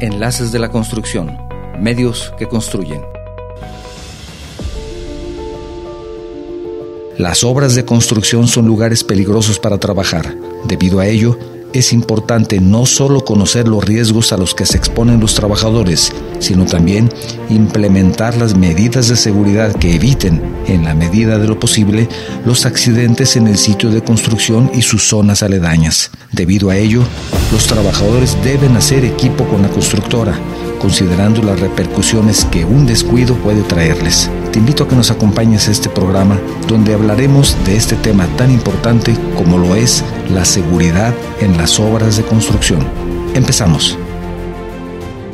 Enlaces de la Construcción, medios que construyen. Las obras de construcción son lugares peligrosos para trabajar. Debido a ello, es importante no solo conocer los riesgos a los que se exponen los trabajadores, sino también implementar las medidas de seguridad que eviten, en la medida de lo posible, los accidentes en el sitio de construcción y sus zonas aledañas. Debido a ello, los trabajadores deben hacer equipo con la constructora, considerando las repercusiones que un descuido puede traerles. Invito a que nos acompañes a este programa donde hablaremos de este tema tan importante como lo es la seguridad en las obras de construcción. Empezamos.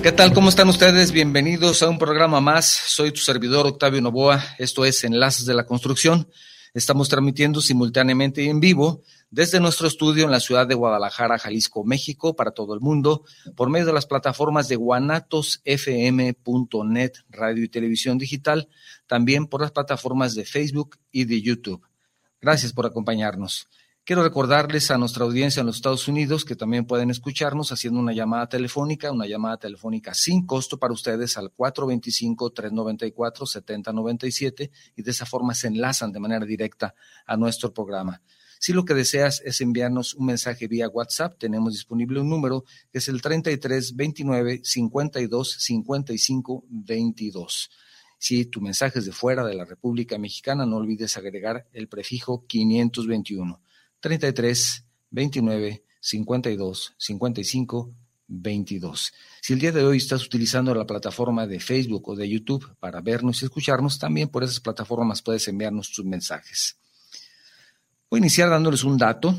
¿Qué tal? ¿Cómo están ustedes? Bienvenidos a un programa más. Soy tu servidor Octavio Novoa. Esto es Enlaces de la Construcción. Estamos transmitiendo simultáneamente y en vivo desde nuestro estudio en la ciudad de Guadalajara, Jalisco, México, para todo el mundo, por medio de las plataformas de guanatosfm.net, radio y televisión digital, también por las plataformas de Facebook y de YouTube. Gracias por acompañarnos. Quiero recordarles a nuestra audiencia en los Estados Unidos que también pueden escucharnos haciendo una llamada telefónica, una llamada telefónica sin costo para ustedes al 425-394-7097 y de esa forma se enlazan de manera directa a nuestro programa. Si lo que deseas es enviarnos un mensaje vía WhatsApp, tenemos disponible un número que es el 33 29 52 55 22. Si tu mensaje es de fuera de la República Mexicana, no olvides agregar el prefijo 521. 33 29 52 55 22. Si el día de hoy estás utilizando la plataforma de Facebook o de YouTube para vernos y escucharnos, también por esas plataformas puedes enviarnos tus mensajes. Voy a iniciar dándoles un dato.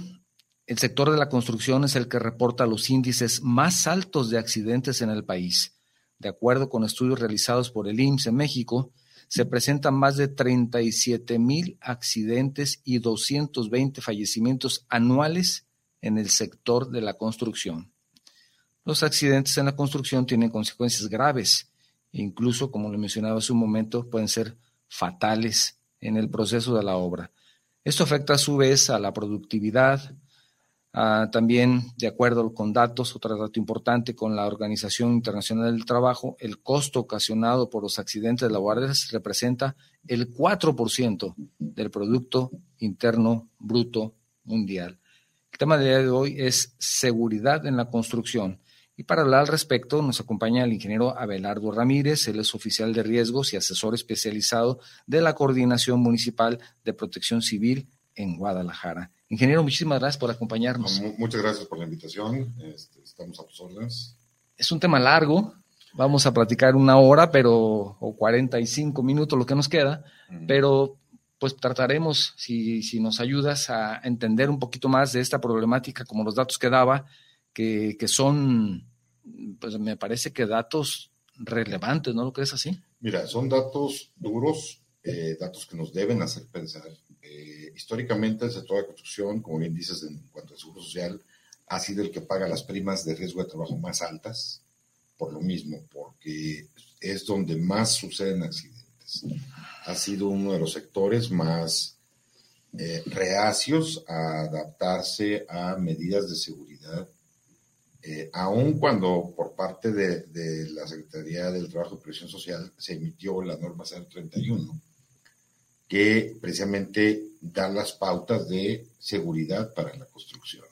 El sector de la construcción es el que reporta los índices más altos de accidentes en el país. De acuerdo con estudios realizados por el IMSS en México, se presentan más de 37 mil accidentes y 220 fallecimientos anuales en el sector de la construcción. Los accidentes en la construcción tienen consecuencias graves e incluso, como lo mencionaba hace un momento, pueden ser fatales en el proceso de la obra. Esto afecta a su vez a la productividad, también de acuerdo con datos, otro dato importante con la Organización Internacional del Trabajo, el costo ocasionado por los accidentes laborales representa el 4% del Producto Interno Bruto Mundial. El tema del día de hoy es seguridad en la construcción. Y para hablar al respecto nos acompaña el ingeniero Abelardo Ramírez, él es oficial de riesgos y asesor especializado de la Coordinación Municipal de Protección Civil en Guadalajara. Ingeniero, muchísimas gracias por acompañarnos. Muchas gracias por la invitación, este, estamos a tus órdenes. Es un tema largo, vamos a platicar una hora, pero, o 45 minutos lo que nos queda, pero pues trataremos, si, si nos ayudas a entender un poquito más de esta problemática, como los datos que daba, que, son, pues me parece que datos relevantes, ¿no lo crees así? Mira, son datos duros, eh, datos que nos deben hacer pensar. Eh, históricamente el sector de construcción, como bien dices en cuanto al seguro social, ha sido el que paga las primas de riesgo de trabajo más altas, por lo mismo, porque es donde más suceden accidentes. Ha sido uno de los sectores más eh, reacios a adaptarse a medidas de seguridad eh, aun cuando por parte de, la Secretaría del Trabajo y Previsión Social se emitió la norma 031, que precisamente da las pautas de seguridad para la construcción.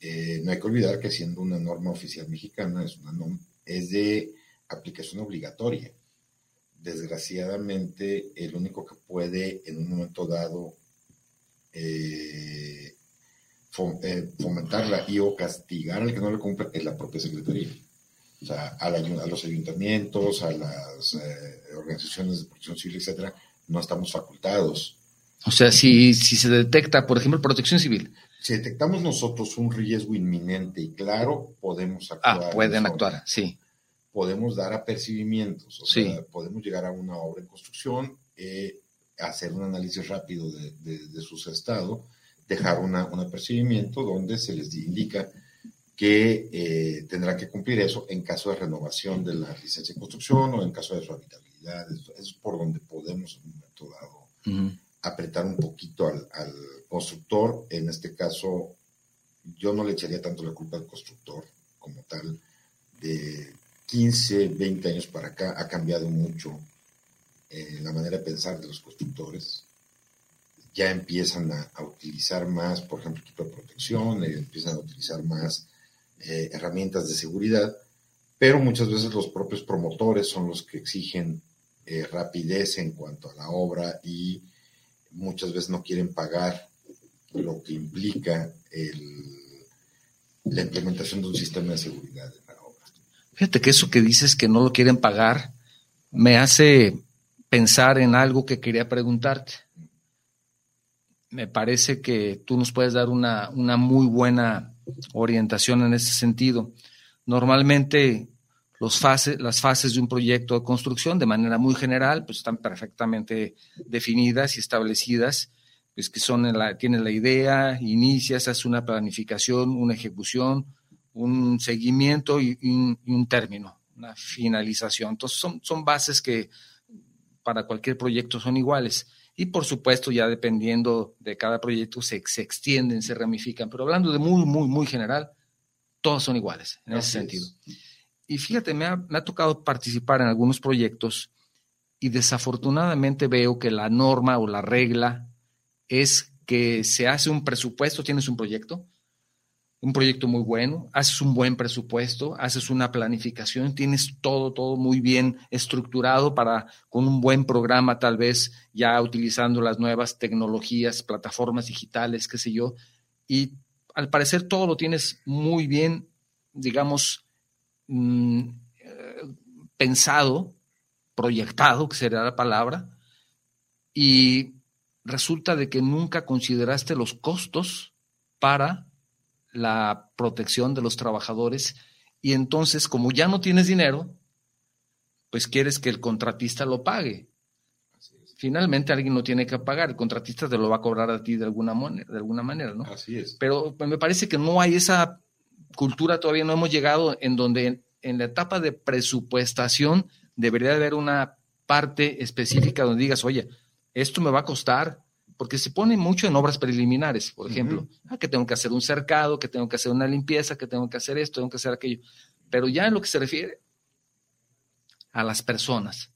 Eh, no hay que olvidar que siendo una norma oficial mexicana, es, una es de aplicación obligatoria. Desgraciadamente, el único que puede en un momento dado eh, eh, fomentarla y o castigar al que no le cumple es la propia Secretaría. O sea, a, los ayuntamientos, a las organizaciones de protección civil, etcétera, no estamos facultados. O sea, si, si se detecta, por ejemplo, protección civil. Si detectamos nosotros un riesgo inminente y claro, podemos actuar. Ah, pueden actuar, sí. Podemos dar apercibimientos, o sea, podemos llegar a una obra en construcción, eh, hacer un análisis rápido de, de su estado, dejar un apercibimiento donde se les indica que eh, tendrán que cumplir eso en caso de renovación de la licencia de construcción o en caso de su habitabilidad. Es por donde podemos en un momento dado apretar un poquito al, constructor. En este caso, yo no le echaría tanto la culpa al constructor como tal de 15, 20 años para acá ha cambiado mucho eh, la manera de pensar de los constructores. Ya empiezan a, utilizar más, por ejemplo, equipo de protección, eh, empiezan a utilizar más eh, herramientas de seguridad, pero muchas veces los propios promotores son los que exigen rapidez en cuanto a la obra y muchas veces no quieren pagar lo que implica la implementación de un sistema de seguridad en la obra. Fíjate que eso que dices que no lo quieren pagar me hace pensar en algo que quería preguntarte. Me parece que tú nos puedes dar una, una muy buena orientación en ese sentido. Normalmente los fases, las fases de un proyecto de construcción, de manera muy general, pues están perfectamente definidas y establecidas, pues que son la, tienes la idea, inicias, haces una planificación, una ejecución, un seguimiento y, un, término, una finalización. Entonces son, son bases que para cualquier proyecto son iguales. Y por supuesto, ya dependiendo de cada proyecto, se, se extienden, se ramifican. Pero hablando de muy, muy, muy general, todos son iguales en ese sentido. Y fíjate, me ha, tocado participar en algunos proyectos y desafortunadamente veo que la norma o la regla es que se hace un presupuesto, tienes un proyecto, un proyecto muy bueno, haces un buen presupuesto, haces una planificación, tienes todo, todo muy bien estructurado para con un buen programa, tal vez ya utilizando las nuevas tecnologías, plataformas digitales, qué sé yo, y al parecer todo lo tienes muy bien, digamos, mm, eh, pensado, proyectado, que sería la palabra, y resulta de que nunca consideraste los costos para la protección de los trabajadores y entonces como ya no tienes dinero, pues quieres que el contratista lo pague. Finalmente alguien lo tiene que pagar, el contratista te lo va a cobrar a ti de alguna, manera, de alguna manera, ¿no? Así es. Pero me parece que no hay esa cultura, todavía no hemos llegado en donde en, la etapa de presupuestación debería haber una parte específica donde digas, oye, esto me va a costar porque se pone mucho en obras preliminares, por ejemplo, ah, que tengo que hacer un cercado, que tengo que hacer una limpieza, que tengo que hacer esto, tengo que hacer aquello. Pero ya en lo que se refiere a las personas,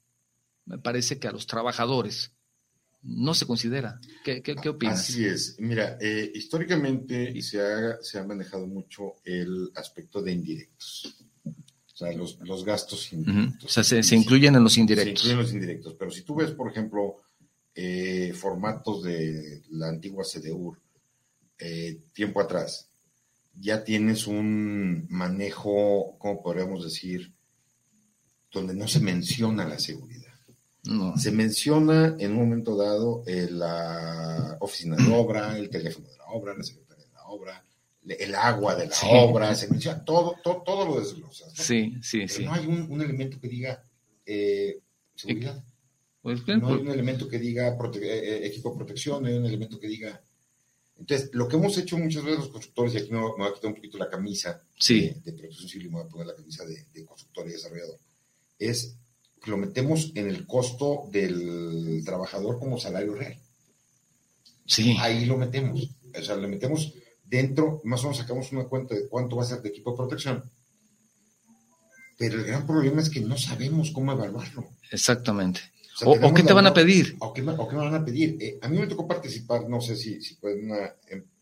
me parece que a los trabajadores no se considera. ¿Qué, qué, opinas? Así es. Mira, eh, históricamente se ha, se ha manejado mucho el aspecto de indirectos. O sea, los, los gastos indirectos. O sea, se, se, incluyen en los indirectos. Se incluyen en los indirectos. Pero si tú ves, por ejemplo, eh, formatos de la antigua CDUR eh, tiempo atrás, ya tienes un manejo, ¿cómo podríamos decir? Donde no se menciona la seguridad. Se menciona en un momento dado eh, la oficina de obra, el teléfono de la obra, la secretaria de la obra, el agua de la obra, se menciona todo, todo, todo lo desglosas. Sí, sí, sí. No hay un, elemento que diga seguridad. Pues no hay pues un elemento que diga eh, eh, equipo de protección, no hay un elemento que diga. Entonces, lo que hemos hecho muchas veces los constructores, y aquí me, voy a quitar un poquito la camisa de, protección civil y me voy a poner la camisa de, constructor y desarrollador, es que lo metemos en el costo del trabajador como salario real. Sí. Ahí lo metemos. O sea, le metemos dentro, más o menos sacamos una cuenta de cuánto va a ser de equipo de protección. Pero el gran problema es que no sabemos cómo evaluarlo. Exactamente. O, qué te van a pedir? O qué, me van a pedir. Eh, a mí me tocó participar, no sé si, si fue en una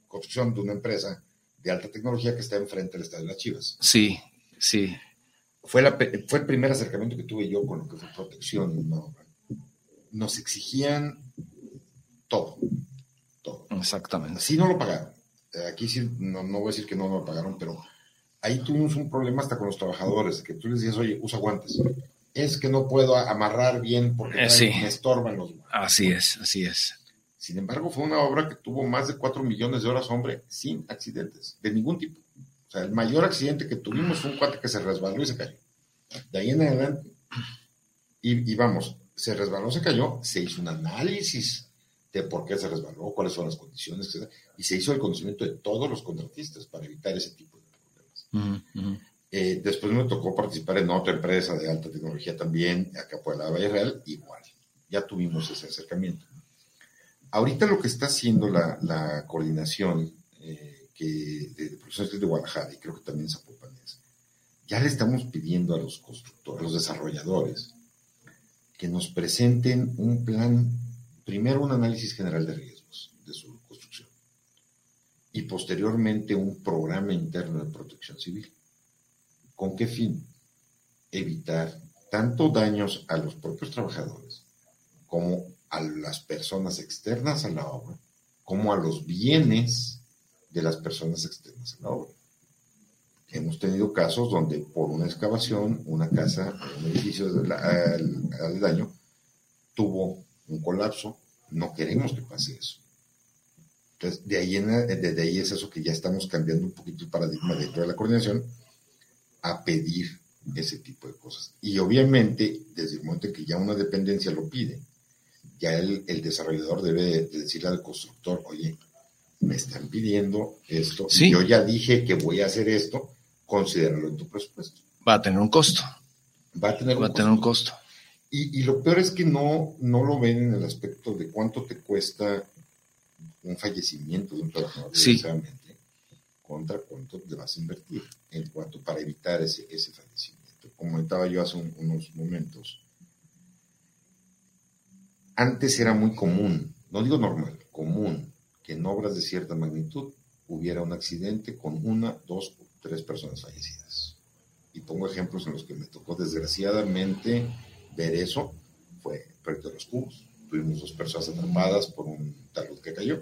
construcción de una empresa de alta tecnología que está enfrente del Estadio de las Chivas. Sí, sí. Fue, la, fue el primer acercamiento que tuve yo con lo que fue protección. Nos exigían todo, todo. Exactamente. Sí no lo pagaron. Aquí sí, no, no voy a decir que no lo pagaron, pero ahí tuvimos un problema hasta con los trabajadores, que tú les decías, oye, usa guantes es que no puedo amarrar bien porque eh, me estorban los Así es, así es. Sin embargo, fue una obra que tuvo más de 4 millones de horas, hombre, sin accidentes, de ningún tipo. Sea, el mayor accidente que tuvimos fue un cuate que se resbaló y se cayó. De ahí en adelante, y, vamos, se resbaló, se cayó, se hizo un análisis de por qué se resbaló, cuáles son las condiciones, etc. Y se hizo el conocimiento de todos los contratistas para evitar ese tipo de problemas. Eh, después me tocó participar en otra empresa de alta tecnología también, acá por la Valle Real, igual. Ya tuvimos ese acercamiento. Ahorita lo que está haciendo la, coordinación eh, de, profesores de Guadalajara, y creo que también Zapopan ya le estamos pidiendo a los constructores, a los desarrolladores, que nos presenten un plan, primero un análisis general de riesgos de su construcción y posteriormente un programa interno de protección civil. ¿Con qué fin? Evitar tanto daños a los propios trabajadores como a las personas externas a la obra, como a los bienes de las personas externas a la obra. Hemos tenido casos donde por una excavación, una casa, un edificio al, daño, tuvo un colapso. No queremos que pase eso. Entonces, de ahí, desde ahí es eso que ya estamos cambiando un poquito el paradigma dentro de la coordinación a pedir ese tipo de cosas. Y obviamente, desde el momento en que ya una dependencia lo pide, ya el, desarrollador debe decirle al constructor, oye, me están pidiendo esto, y yo ya dije que voy a hacer esto, considéralo en tu presupuesto. Va a tener un costo. Va a tener, un, costo. Y, lo peor es que no, no lo ven en el aspecto de cuánto te cuesta un fallecimiento de un trabajador, sí. contra cuánto te vas a invertir en cuanto para evitar ese, ese fallecimiento. Como comentaba yo hace unos momentos, antes era muy común, no digo normal, común, que en obras de cierta magnitud hubiera un accidente con una, dos o tres personas fallecidas. Y pongo ejemplos en los que me tocó desgraciadamente ver eso. Fue proyecto de los cubos. Tuvimos dos personas atrapadas por un talud que cayó.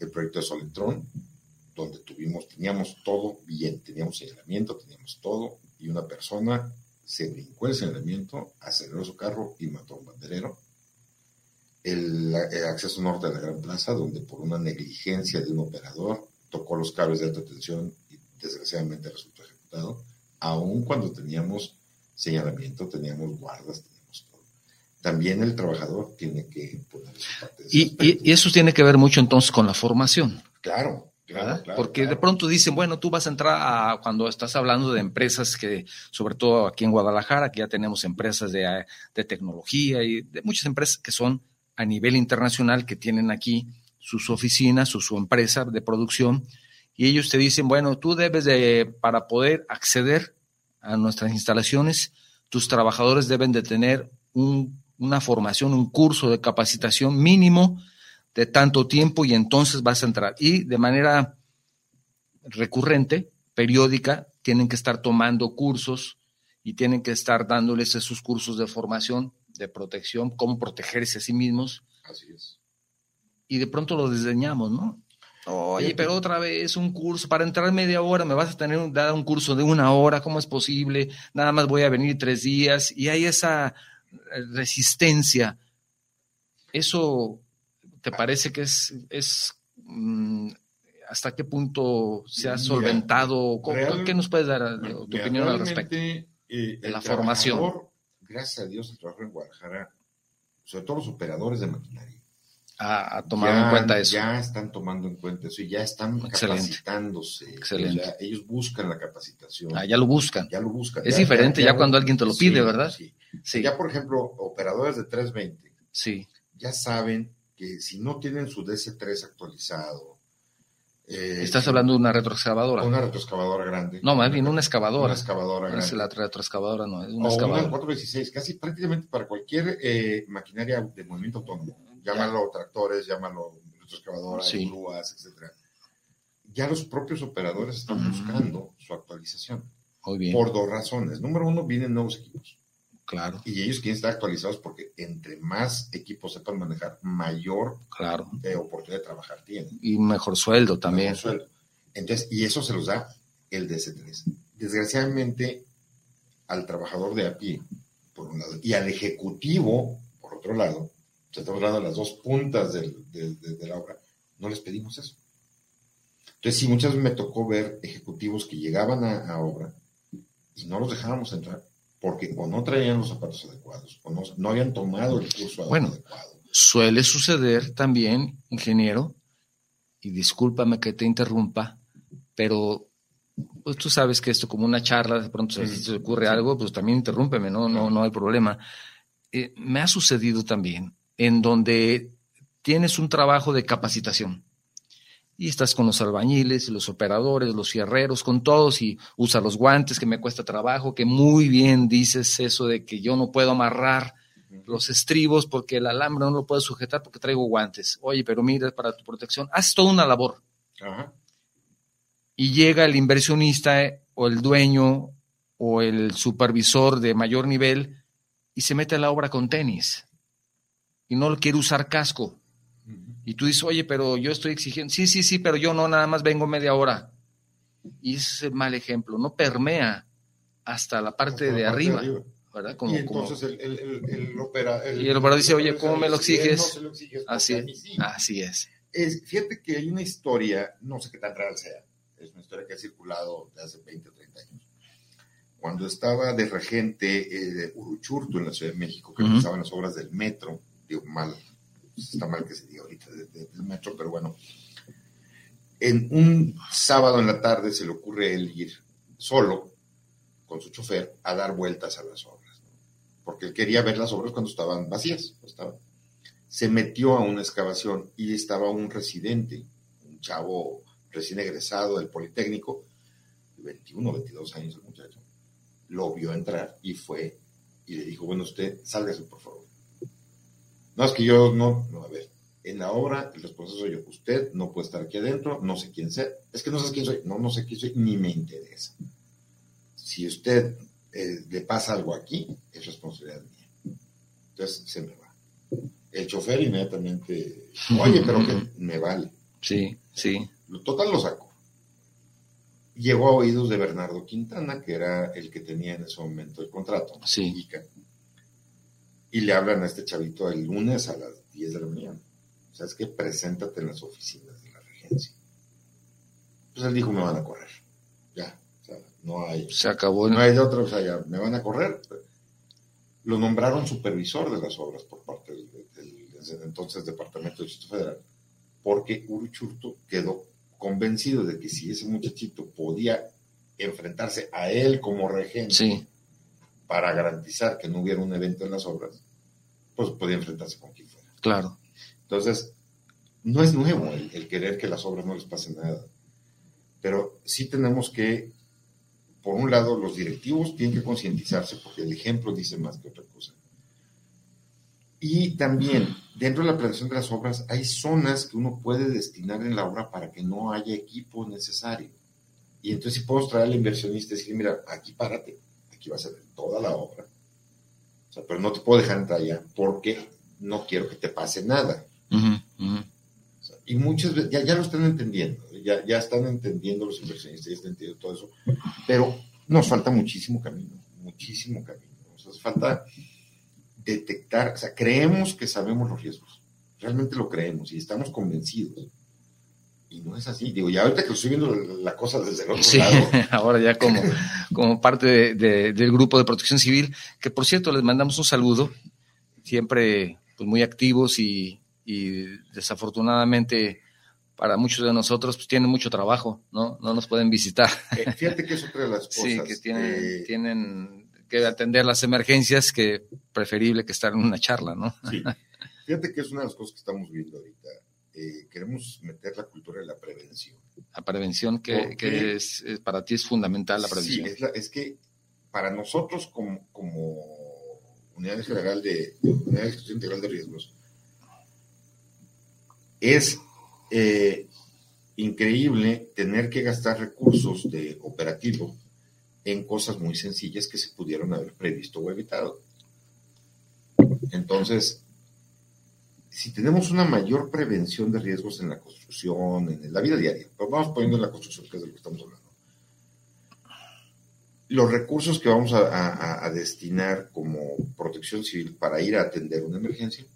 El proyecto de Solentrón, donde tuvimos, teníamos todo bien, teníamos señalamiento, teníamos todo, y una persona se brincó el señalamiento, aceleró su carro y mató a un banderero el, acceso norte de la Gran Plaza, donde por una negligencia de un operador tocó los cables de alta tensión y desgraciadamente resultó ejecutado, aun cuando teníamos señalamiento, teníamos guardas, teníamos todo. También el trabajador tiene que poner su parte. y, y, eso tiene que ver mucho entonces con la formación. Claro. Claro, Porque de pronto dicen, bueno, tú vas a entrar a, cuando estás hablando de empresas que, sobre todo aquí en Guadalajara, que ya tenemos empresas de, de tecnología y de muchas empresas que son a nivel internacional que tienen aquí sus oficinas o su empresa de producción y ellos te dicen, bueno, tú debes de, para poder acceder a nuestras instalaciones, tus trabajadores deben de tener una formación, un curso de capacitación mínimo de tanto tiempo y entonces vas a entrar. Y de manera recurrente, periódica, tienen que estar tomando cursos y tienen que estar dándoles esos cursos de formación de protección, cómo protegerse a sí mismos. Así es. Y de pronto lo desdeñamos, ¿no? Oye, pero otra vez un curso, para entrar media hora me vas a tener un, dar un curso de una hora, ¿cómo es posible? Nada más voy a venir tres días y hay esa eh, resistencia. ¿Eso te parece que es, es mm, hasta qué punto se ha solventado? ¿Qué nos puedes dar tu opinión al respecto? Eh, de la formación gracias a Dios, el trabajo en Guadalajara, sobre todo los operadores de maquinaria, a, tomar en cuenta eso. Ya están tomando en cuenta eso y ya están capacitándose. Excelente. ellos buscan la capacitación. Ah, ya lo buscan. Ya lo buscan. Es diferente ya, cuando alguien te lo pide, ¿verdad? Sí. sí. Ya, por ejemplo, operadores de 320. Sí. Ya saben que si no tienen su DC3 actualizado, eh, Estás hablando de una retroexcavadora. Una retroexcavadora grande. No, más bien una excavadora. Una excavadora grande. Es la retroexcavadora, no, es una excavadora. Una 416, casi prácticamente para cualquier eh, maquinaria de movimiento autónomo. Llámalo tractores, llámalo retroexcavadoras, grúas, etcétera. Ya los propios operadores están buscando su actualización. Muy bien. Por dos razones. Número uno, vienen nuevos equipos. Claro. Y ellos quieren estar actualizados porque entre más equipos sepan manejar, mayor claro. Eh, oportunidad de trabajar tienen. Y mejor sueldo también. Mejor sueldo. Entonces, y eso se los da el DS3. Desgraciadamente, al trabajador de a pie, por un lado, y al ejecutivo, por otro lado, estamos hablando de las dos puntas de, la obra, no les pedimos eso. Entonces, sí, muchas veces me tocó ver ejecutivos que llegaban a, a obra y no los dejábamos entrar porque o no traían los zapatos adecuados, o no, habían tomado el curso bueno, adecuado. Suele suceder también, ingeniero, y discúlpame que te interrumpa, pero pues tú sabes que esto como una charla, de pronto si te ocurre algo, pues también interrúmpeme, no, no, no hay problema. Eh, me ha sucedido también en donde tienes un trabajo de capacitación y estás con los albañiles y los operadores, los fierreros, con todos y usas los guantes que me cuesta trabajo, que muy bien dices eso de que yo no puedo amarrar los estribos porque el alambre no lo puedo sujetar porque traigo guantes. Oye, pero mira, para tu protección, haces toda una labor. Y llega el inversionista eh, o el dueño o el supervisor de mayor nivel y se mete a la obra con tenis y no quiere usar casco y tú dices, oye, pero yo estoy exigiendo, sí, sí, sí, pero yo no, nada más vengo media hora. Y ese es el mal ejemplo, no permea hasta la parte, de, arriba, ¿verdad? y entonces el, el, el, opera, y el operador dice, oye, ¿cómo me lo exiges? así, así es. es. Fíjate que hay una historia, no sé qué tan real sea, es una historia que ha circulado de hace 20 o 30 años. Cuando estaba de regente eh, de Uruchurtu en la Ciudad de México, que empezaban las obras del metro, digo, mal, está mal que se diga ahorita del metro, pero bueno, en un sábado en la tarde se le ocurre él ir solo con su chofer a dar vueltas a las obras, porque él quería ver las obras cuando estaban vacías. Se metió a una excavación y estaba un residente, un chavo recién egresado del Politécnico, 21, 22 años el muchacho, lo vio entrar y fue y le dijo, bueno, usted, sálgase por favor. No, es que yo no, no, a ver, en la obra el responsable soy yo. Usted no puede estar aquí adentro, no sé quién sea. Es que no sé quién soy. No, no sé quién soy, ni me interesa. Si usted eh, le pasa algo aquí, es responsabilidad mía. Entonces se me va. El chofer inmediatamente, oye, pero que me vale. Sí, sí. Total lo sacó. Llegó a oídos de Bernardo Quintana, que era el que tenía en ese momento el contrato. Sí y le hablan a este chavito el lunes a las 10 de la mañana. ¿Sabes qué? Preséntate en las oficinas de la regencia. Pues él dijo, me van a correr. Ya, o sea, no hay... Se acabó. No hay de otra, o sea, ya, me van a correr. Lo nombraron supervisor de las obras por parte del, entonces Departamento de Distrito Federal, porque Uruchurto quedó convencido de que si ese muchachito podía enfrentarse a él como regente para garantizar que no hubiera un evento en las obras, pues podía enfrentarse con quien fuera. Claro. Entonces, no es nuevo el, querer que las obras no les pase nada, pero sí tenemos que, por un lado, los directivos tienen que concientizarse porque el ejemplo dice más que otra cosa. Y también, dentro de la planeación de las obras, hay zonas que uno puede destinar en la obra para que no haya equipo necesario. Y entonces si podemos traer al inversionista y decirle, mira, aquí párate, aquí vas a ver toda la obra pero no te puedo dejar entrar allá porque no quiero que te pase nada. y muchas veces, ya, ya lo están entendiendo, ya, ya están entendiendo los inversionistas, ya están entendiendo todo eso, pero nos falta muchísimo camino, muchísimo camino. O sea, falta detectar, o sea, creemos que sabemos los riesgos, realmente lo creemos y estamos convencidos y no es así. Digo, ya ahorita que estoy viendo la cosa desde el otro sí, ahora ya como, como parte del grupo de protección civil, que por cierto les mandamos un saludo, siempre pues, muy activos y, desafortunadamente para muchos de nosotros pues tienen mucho trabajo, ¿no? No nos pueden visitar. Eh, fíjate que es otra de las cosas. Sí, que tienen, eh, tienen que atender las emergencias, que preferible que estar en una charla, ¿no? Sí. Fíjate que es una de las cosas que estamos viendo ahorita eh, queremos meter la cultura de la prevención. La prevención que, es, para ti es fundamental la prevención. Sí, es, que para nosotros como, como unidad general de, unidad de gestión integral de riesgos es eh, increíble tener que gastar recursos de operativo en cosas muy sencillas que se pudieron haber previsto o evitado. Entonces, si tenemos una mayor prevención de riesgos en la construcción, en la vida diaria, pues vamos poniendo en la construcción, que es de lo que estamos hablando, los recursos que vamos a, destinar como protección civil para ir a atender una emergencia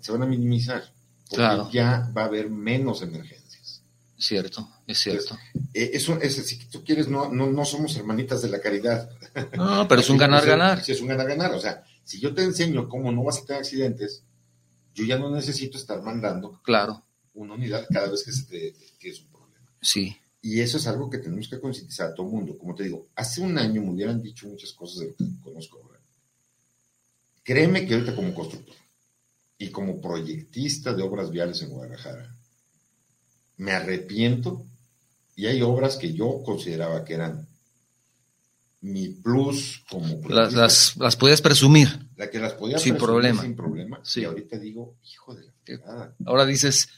se van a minimizar, porque ya va a haber menos emergencias. Cierto, es cierto. Eh, eso, es, si tú quieres, no, no, no somos hermanitas de la caridad. No, pero es un ganar-ganar. Sí, es un ganar-ganar. O sea, si yo te enseño cómo no vas a tener accidentes, yo ya no necesito estar mandando claro. una unidad cada vez que se te que es un problema. Sí. Y eso es algo que tenemos que concientizar a todo el mundo. Como te digo, hace un año me hubieran dicho muchas cosas de lo que conozco ahora. Créeme que ahorita como constructor y como proyectista de obras viales en Guadalajara, me arrepiento y hay obras que yo consideraba que eran mi plus como las, las, las podías presumir la que las podía sin problema sin problema sí. y ahorita digo hijo de la fregada. ahora dices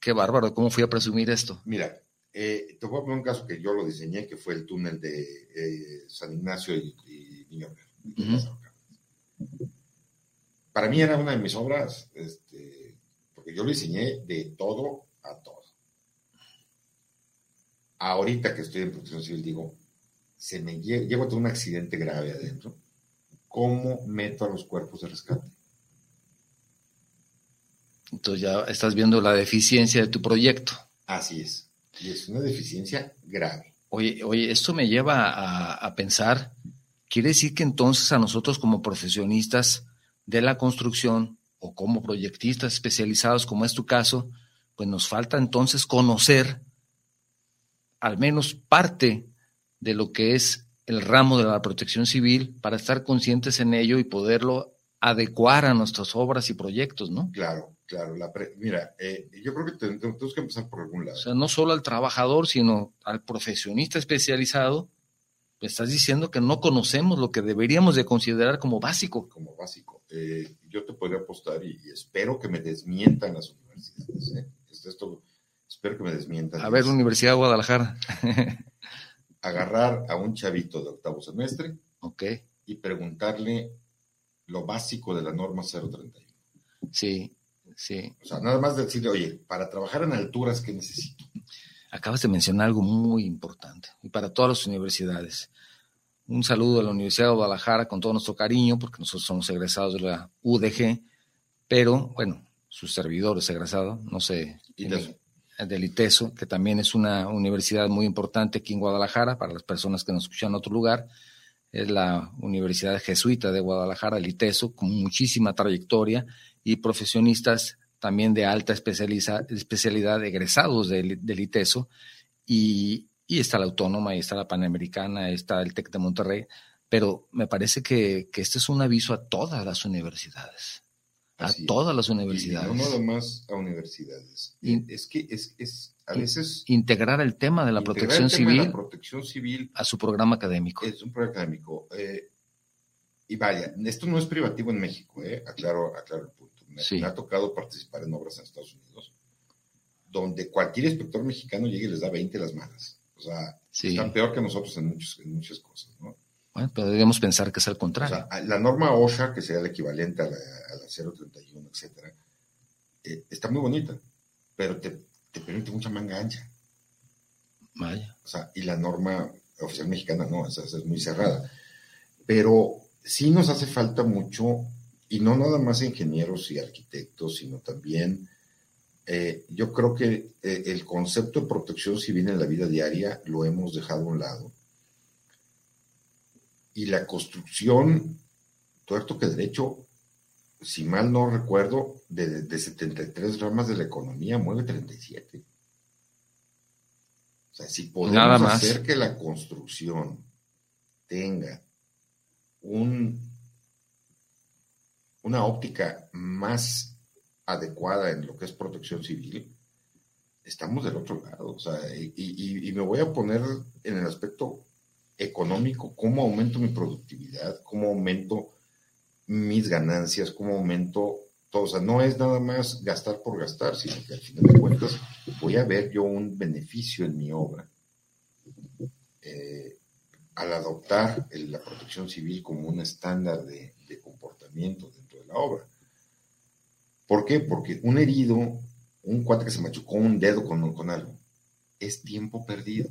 qué bárbaro cómo fui a presumir esto mira eh, te voy a poner un caso que yo lo diseñé que fue el túnel de eh, San Ignacio y, y Niño uh -huh. para mí era una de mis obras este, porque yo lo diseñé de todo a todo ahorita que estoy en protección civil digo se me lle llego a tener un accidente grave adentro, ¿cómo meto a los cuerpos de rescate? Entonces ya estás viendo la deficiencia de tu proyecto. Así es. Y es una deficiencia grave. Oye, oye esto me lleva a, a pensar, quiere decir que entonces a nosotros como profesionistas de la construcción o como proyectistas especializados, como es tu caso, pues nos falta entonces conocer al menos parte de lo que es el ramo de la protección civil para estar conscientes en ello y poderlo adecuar a nuestras obras y proyectos, ¿no? Claro, claro. La Mira, eh, yo creo que tenemos que empezar por algún lado. O sea, no solo al trabajador, sino al profesionista especializado. Estás diciendo que no conocemos lo que deberíamos de considerar como básico. Como básico. Eh, yo te podría apostar y, y, espero que me desmientan las universidades. ¿eh? Esto, espero que me desmientan. A ver, Universidad de Guadalajara. agarrar a un chavito de octavo semestre okay. y preguntarle lo básico de la norma 031. Sí, sí. O sea, nada más decirle, oye, para trabajar en alturas, ¿qué necesito? Acabas de mencionar algo muy importante y para todas las universidades. Un saludo a la Universidad de Guadalajara con todo nuestro cariño, porque nosotros somos egresados de la UDG, pero bueno, sus servidores egresados, no sé. ITESO. Del ITESO, que también es una universidad muy importante aquí en Guadalajara, para las personas que nos escuchan en otro lugar. Es la Universidad Jesuita de Guadalajara, el ITESO, con muchísima trayectoria y profesionistas también de alta especialidad egresados del, del ITESO. Y, y, está la Autónoma, y está la Panamericana, está el TEC de Monterrey. Pero me parece que, que este es un aviso a todas las universidades a todas las universidades. Y no nada más a universidades. In, es que es, es, a veces... Integrar el tema de la protección civil. De la protección civil a su programa académico. Es un programa académico. Eh, y vaya, esto no es privativo en México, eh, aclaro, aclaro el punto. Me, sí. me, ha tocado participar en obras en Estados Unidos, donde cualquier inspector mexicano llega y les da 20 las manos. O sea, sí. están peor que nosotros en, muchos, en muchas cosas, ¿no? Bueno, pero debemos pensar que es al contrario. O sea, la norma OSHA, que sería el equivalente a la, a la 031, etcétera, eh, está muy bonita, pero te, te, permite mucha manga ancha. Vaya. O sea, y la norma oficial mexicana no, esa, esa es muy cerrada. Pero sí nos hace falta mucho, y no nada más ingenieros y arquitectos, sino también, eh, yo creo que eh, el concepto de protección civil en la vida diaria lo hemos dejado a un lado y la construcción, tuerto que derecho, si mal no recuerdo, de, de 73 ramas de la economía mueve 37. O sea, si podemos hacer que la construcción tenga un, una óptica más adecuada en lo que es protección civil, estamos del otro lado. O sea, y, y, y me voy a poner en el aspecto económico, cómo aumento mi productividad, cómo aumento mis ganancias, cómo aumento todo. O sea, no es nada más gastar por gastar, sino que al final de cuentas voy a ver yo un beneficio en mi obra eh, al adoptar la protección civil como un estándar de, de, comportamiento dentro de la obra. ¿Por qué? Porque un herido, un cuate que se machucó un dedo con, con algo, es tiempo perdido.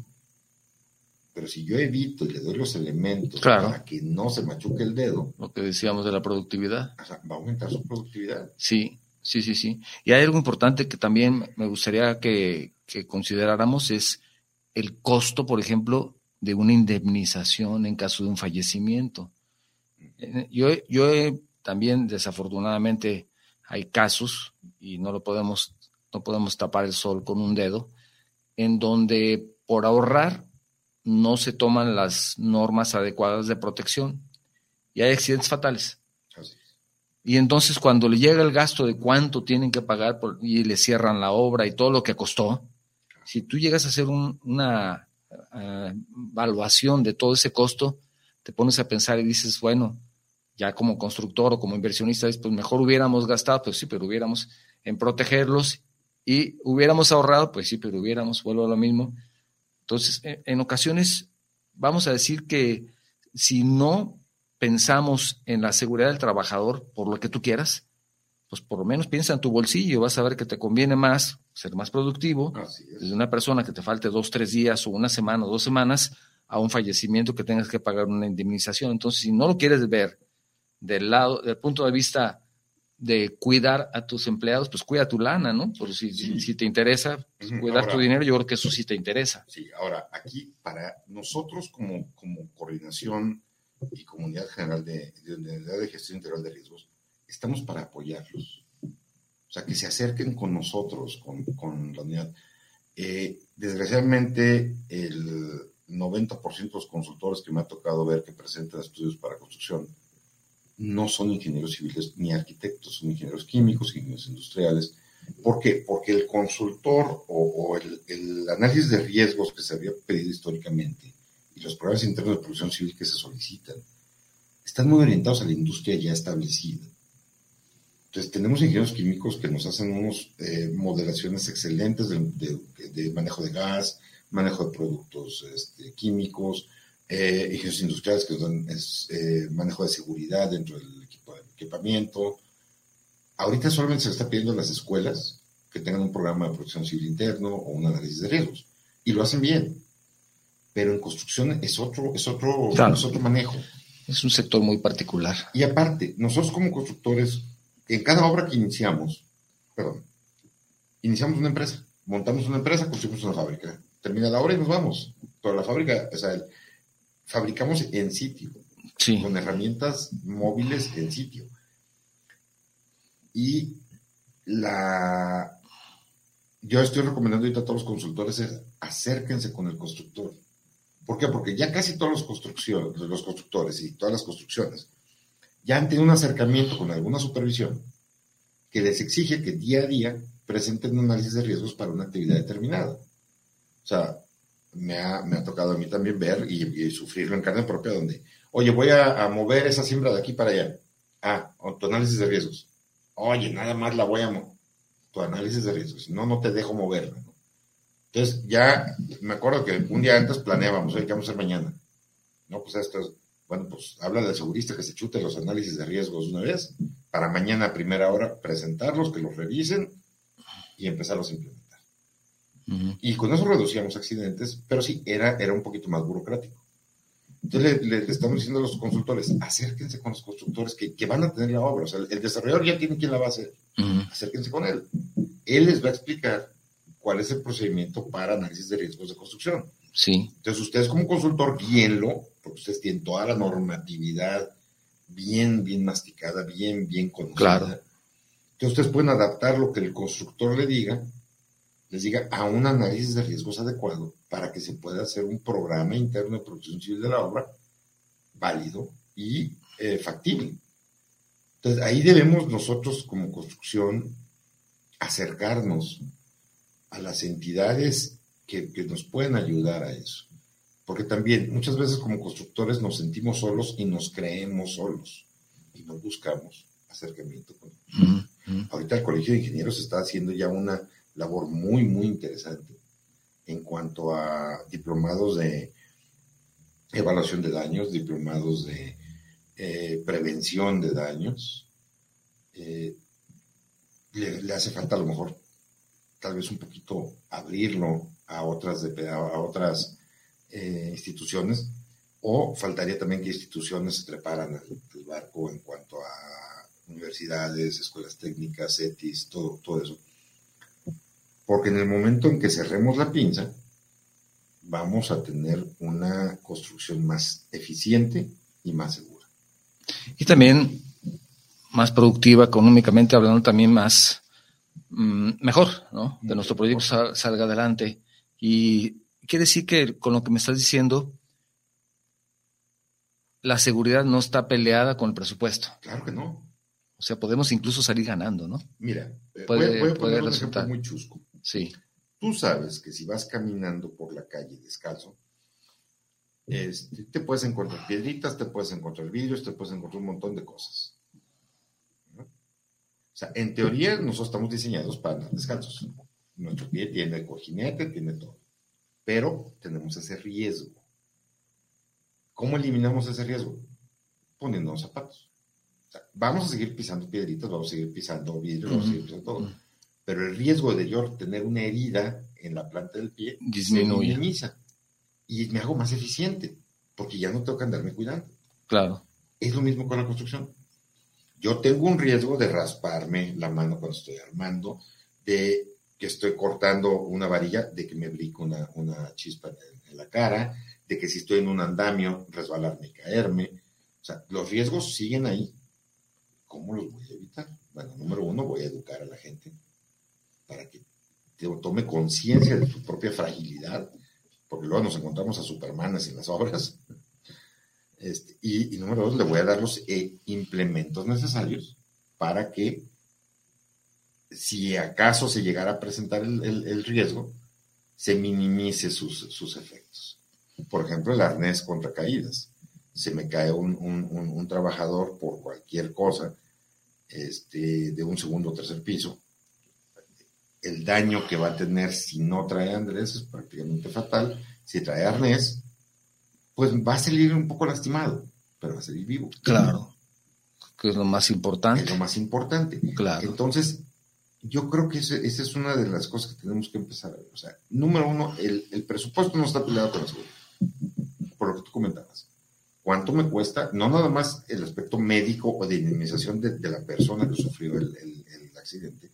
Pero si yo evito y le doy los elementos claro. para que no se machuque el dedo, lo que decíamos de la productividad, o sea, va a aumentar su productividad. Sí, sí, sí, sí. Y hay algo importante que también me gustaría que, que consideráramos es el costo, por ejemplo, de una indemnización en caso de un fallecimiento. Yo, yo he, también, desafortunadamente, hay casos, y no lo podemos, no podemos tapar el sol con un dedo, en donde por ahorrar no se toman las normas adecuadas de protección y hay accidentes fatales. Así y entonces cuando le llega el gasto de cuánto tienen que pagar por, y le cierran la obra y todo lo que costó, Si tú llegas a hacer una uh, evaluación de todo ese costo, te pones a pensar y dices, bueno, ya como constructor o como inversionista, pues mejor hubiéramos gastado, pues sí, pero hubiéramos en protegerlos y hubiéramos ahorrado, pues sí, pero hubiéramos, vuelvo a lo mismo. Entonces, en ocasiones, vamos a decir que si no pensamos en la seguridad del trabajador, por lo que tú quieras, pues por lo menos piensa en tu bolsillo, vas a ver que te conviene más ser más productivo de una persona que te falte dos, tres días o una semana o dos semanas a un fallecimiento que tengas que pagar una indemnización. Entonces, si no lo quieres ver del lado, del punto de vista de cuidar a tus empleados, pues cuida tu lana, ¿no? Por si, si, te interesa pues, cuidar tu dinero, yo creo que eso sí te interesa. Sí, ahora, aquí para nosotros como, como coordinación y comunidad general de, de, de gestión integral de riesgos, estamos para apoyarlos. O sea, que se acerquen con nosotros, con, con la unidad. Eh, desgraciadamente, el 90% de los consultores que me ha tocado ver que presentan estudios para construcción no son ingenieros civiles ni arquitectos, son ingenieros químicos, ingenieros industriales. ¿Por qué? Porque el consultor o, el, el, análisis de riesgos que se había pedido históricamente y los programas internos de producción civil que se solicitan están muy orientados a la industria ya establecida. Entonces, tenemos ingenieros químicos que nos hacen unas eh, modelaciones excelentes de, manejo de gas, manejo de productos este, químicos, eh, ingenieros industriales que dan eh, manejo de seguridad dentro del equipo de equipamiento. Ahorita solamente se está pidiendo a las escuelas que tengan un programa de protección civil interno o un análisis de riesgos. Y lo hacen bien. Pero en construcción es otro, es otro, es otro manejo. Es un sector muy particular. Y aparte, nosotros como constructores en cada obra que iniciamos, perdón, iniciamos una empresa, montamos una empresa, construimos una fábrica, termina la obra y nos vamos. Pero la fábrica, o sea, fabricamos en sitio, con herramientas móviles en sitio. Y la yo estoy recomendando ahorita a todos los consultores es acérquense con el constructor. ¿Por qué? Porque ya casi todos los, construcciones, los constructores y todas las construcciones ya han tenido un acercamiento con alguna supervisión que les exige que día a día presenten un análisis de riesgos para una actividad determinada. O sea, me ha, me ha tocado a mí también ver y, sufrirlo en carne propia donde, oye, voy a, mover esa siembra de aquí para allá. Ah, tu análisis de riesgos. Oye, nada más la voy a mover. Tu análisis de riesgos. No, no te dejo moverla. Entonces, ya me acuerdo que un día antes planeábamos, oye, ¿qué vamos a hacer mañana? No, pues esto es, bueno, pues habla del segurista que se chute los análisis de riesgos una vez, para mañana a primera hora presentarlos, que los revisen y empezarlos a implementar. Y con eso reducíamos accidentes, pero sí, era, era un poquito más burocrático. Entonces le, estamos diciendo a los consultores, acérquense con los constructores que, que van a tener la obra. O sea, el, desarrollador ya tiene quien la va a hacer. Acérquense con él. Él les va a explicar cuál es el procedimiento para análisis de riesgos de construcción. Sí. Entonces ustedes como consultor, guíenlo porque ustedes tienen toda la normatividad bien, bien masticada, bien, bien conocida. Claro. Entonces ustedes pueden adaptar lo que el constructor le diga, les diga a un análisis de riesgos adecuado para que se pueda hacer un programa interno de producción civil de la obra válido y eh, factible. Entonces ahí debemos nosotros como construcción acercarnos a las entidades que nos pueden ayudar a eso porque también muchas veces como constructores nos sentimos solos y nos creemos solos y no buscamos acercamiento con ellos. Ahorita el Colegio de Ingenieros está haciendo ya una labor muy, muy interesante en cuanto a diplomados de evaluación de daños, diplomados de eh, prevención de daños. Eh, le, hace falta a lo mejor tal vez un poquito abrirlo a otras, a otras eh, instituciones, o faltaría también que instituciones se preparan al, barco en cuanto a universidades, escuelas técnicas, ETIs, todo, todo eso. Porque en el momento en que cerremos la pinza, vamos a tener una construcción más eficiente y más segura. Y también más productiva, económicamente hablando, también más mm, mejor, ¿no? De nuestro proyecto salga adelante. Y quiere decir que con lo que me estás diciendo, la seguridad no está peleada con el presupuesto. Claro que no. O sea, podemos incluso salir ganando, ¿no? Mira, puede, puede, poner un ejemplo muy chusco. Sí. Tú sabes que si vas caminando por la calle descalzo, este, te puedes encontrar piedritas, te puedes encontrar vidrios, te puedes encontrar un montón de cosas. O sea, en teoría nosotros estamos diseñados para andar descalzos. Nuestro pie tiene cojinete, tiene todo. Pero tenemos ese riesgo. ¿Cómo eliminamos ese riesgo? Poniendo zapatos. vamos a seguir pisando piedritas, vamos a seguir pisando vidrios, vamos a seguir pisando todo. Pero el riesgo de yo tener una herida en la planta del pie Disminuye. se minimiza. Y me hago más eficiente, porque ya no tengo que andarme cuidando. Claro. Es lo mismo con la construcción. Yo tengo un riesgo de rasparme la mano cuando estoy armando, de que estoy cortando una varilla, de que me brico una, una chispa en, en, la cara, de que si estoy en un andamio, resbalarme y caerme. O sea, los riesgos siguen ahí. ¿Cómo los voy a evitar? Bueno, número uno, voy a educar a la gente para que tome conciencia de su propia fragilidad, porque luego nos encontramos a supermanes en las obras. Este, y, número dos, le voy a dar los eh, implementos necesarios para que si acaso se llegara a presentar el, riesgo, se minimice sus, efectos. Por ejemplo, el arnés contra caídas. Se me cae un trabajador por cualquier cosa este, de un segundo o tercer piso. El daño que va a tener si no trae Andrés es prácticamente fatal. Si trae arnés, pues va a salir un poco lastimado, pero va a salir vivo. Claro, que es lo más importante. Es lo más importante. Claro. Entonces, yo creo que esa es una de las cosas que tenemos que empezar a ver. O sea, número uno, el, el presupuesto no está peleado con la seguridad, por lo que tú comentabas. ¿Cuánto me cuesta? No nada más el aspecto médico o de indemnización de, de la persona que sufrió el, el, el, accidente,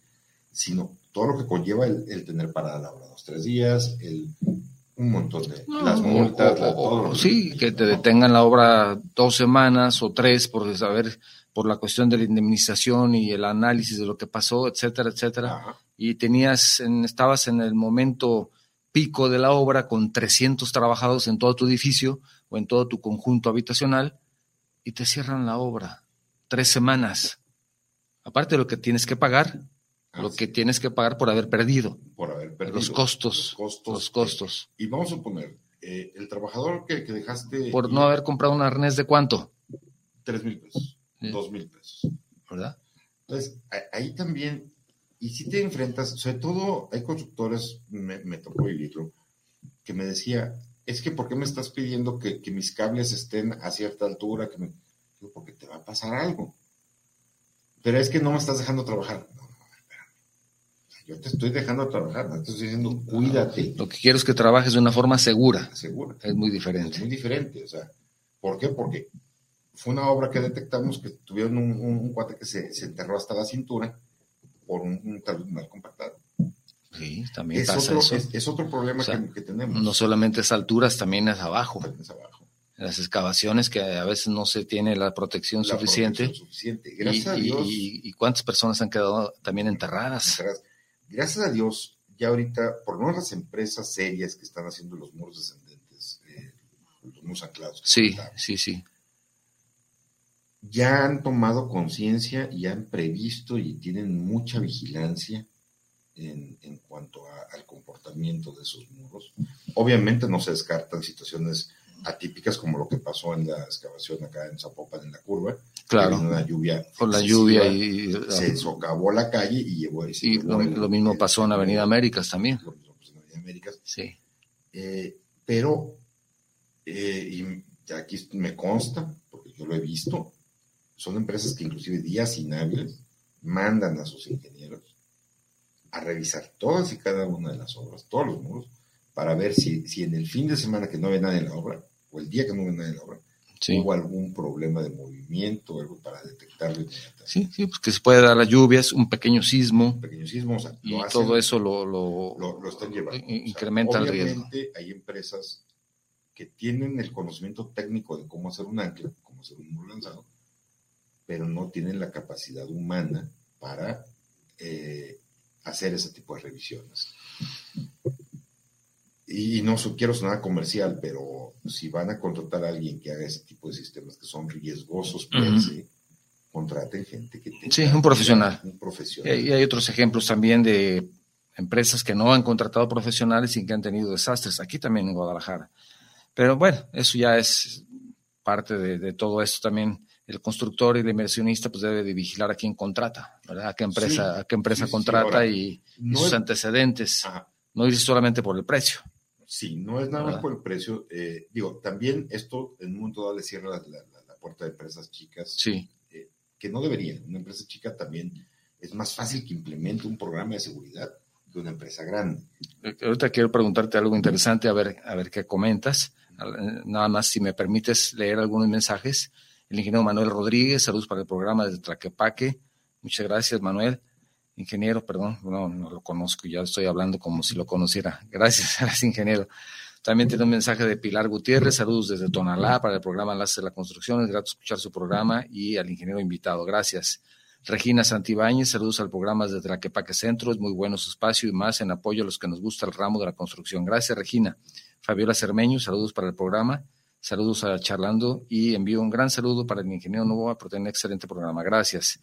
sino todo lo que conlleva el, el tener parada la obra dos, tres días, el, un montón de no, las multas, o, la, todo. Sí, que te detengan la obra dos semanas o tres por saber por la cuestión de la indemnización y el análisis de lo que pasó, etcétera, etcétera. Ajá. Y tenías, en, estabas en el momento pico de la obra con 300 trabajadores en todo tu edificio o en todo tu conjunto habitacional y te cierran la obra. Tres semanas. Aparte de lo que tienes que pagar, lo que tienes que pagar por haber perdido. Por haber perdido. Los costos. Los costos. Los costos. Eh, y vamos a suponer, eh, el trabajador que, que, dejaste. Por no haber comprado un arnés de cuánto? Tres mil pesos dos mil pesos. ¿Verdad? Entonces, ahí también, y si te enfrentas, sobre todo hay constructores, me, me tocó vivirlo, que me decía, es que ¿por qué me estás pidiendo que, que mis cables estén a cierta altura? Que me... Porque te va a pasar algo. Pero es que no me estás dejando trabajar. No. Yo te estoy dejando trabajar, te estoy diciendo, cuídate. Lo que quiero es que trabajes de una forma segura. Segura. Es muy diferente. Es muy diferente, o sea, ¿por qué? Porque fue una obra que detectamos que tuvieron un, un, un cuate que se, se, enterró hasta la cintura por un, un talud mal compactado. Sí, también es pasa otro, eso. Es, es, otro problema o sea, que, que, tenemos. No solamente es alturas, también es abajo. También es abajo. Las excavaciones que a veces no se tiene la protección la suficiente. Protección suficiente. Gracias y, a Dios. Y, y, cuántas personas han quedado también enterradas. Gracias a Dios, ya ahorita, por lo menos las empresas serias que están haciendo los muros descendentes, eh, los muros anclados. Sí, sí, sí ya han tomado conciencia y han previsto y tienen mucha vigilancia en, en cuanto a, al comportamiento de esos muros. Obviamente no se descartan situaciones atípicas como lo que pasó en la excavación acá en Zapopan en la curva. Claro. Una lluvia. Con la lluvia y. Se socavó la calle y llevó. Y, y lo, el, lo, mismo pasó en Avenida Américas también. Lo mismo pasó en Avenida Américas. Sí. Eh, pero, eh, y aquí me consta, porque yo lo he visto, son empresas que inclusive días inhábiles mandan a sus ingenieros a revisar todas y cada una de las obras, todos los muros, para ver si, si en el fin de semana que no ve nada en la obra, o el día que no ve nada en la obra, sí. hubo algún problema de movimiento, algo para detectarlo inmediatamente. Sí, sí, pues que se puede dar las lluvias, un pequeño sismo. Un pequeño sismo, o sea, y hacen, todo eso lo, lo, lo, lo están llevando. Incrementa o sea, el riesgo. Obviamente hay empresas que tienen el conocimiento técnico de cómo hacer un ancla, cómo hacer un muro lanzado, pero no tienen la capacidad humana para eh, hacer ese tipo de revisiones. Y no quiero sonar comercial, pero si van a contratar a alguien que haga ese tipo de sistemas que son riesgosos, uh -huh. contraten gente que tenga sí, un profesional. Un profesional. Y hay otros ejemplos también de empresas que no han contratado profesionales y que han tenido desastres, aquí también en Guadalajara. Pero bueno, eso ya es parte de, todo esto también. El constructor y el inversionista pues debe de vigilar a quién contrata, ¿verdad? A qué empresa, a qué empresa contrata y, sus antecedentes. No ir solamente por el precio. Sí, no es nada más por el precio. Eh, digo, también esto en un momento dado le cierra la, puerta de empresas chicas. Sí. Eh, que no deberían. Una empresa chica también es más fácil que implemente un programa de seguridad que una empresa grande. Eh, ahorita quiero preguntarte algo interesante, a ver, a ver qué comentas. Nada más, si me permites leer algunos mensajes. El ingeniero Manuel Rodríguez, saludos para el programa de Traquepaque. Muchas gracias, Manuel. Ingeniero, perdón, no, no lo conozco, ya estoy hablando como si lo conociera. Gracias, gracias, ingeniero. También tiene un mensaje de Pilar Gutiérrez, saludos desde Tonalá para el programa Enlace de la Construcción. Es grato escuchar su programa y al ingeniero invitado. Gracias. Regina Santibáñez, saludos al programa desde Traquepaque Centro. Es muy bueno su espacio y más en apoyo a los que nos gusta el ramo de la construcción. Gracias, Regina. Fabiola Cermeño, saludos para el programa. Saludos a Charlando y envío un gran saludo para el ingeniero Novoa por tener un excelente programa. Gracias.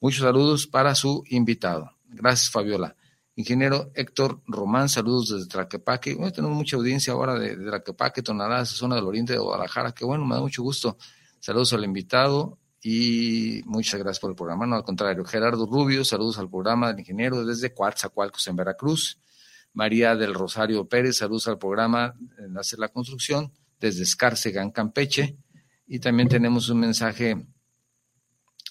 Muchos saludos para su invitado. Gracias, Fabiola. Ingeniero Héctor Román, saludos desde Traquepaque. Bueno, tenemos mucha audiencia ahora de, Traquepaque, Tonalá, zona del oriente de Guadalajara. Qué bueno, me da mucho gusto. Saludos al invitado y muchas gracias por el programa. No, al contrario. Gerardo Rubio, saludos al programa del ingeniero desde Coatzacoalcos en Veracruz. María del Rosario Pérez, saludos al programa Hacer la Construcción desde Escárcega en Campeche. Y también tenemos un mensaje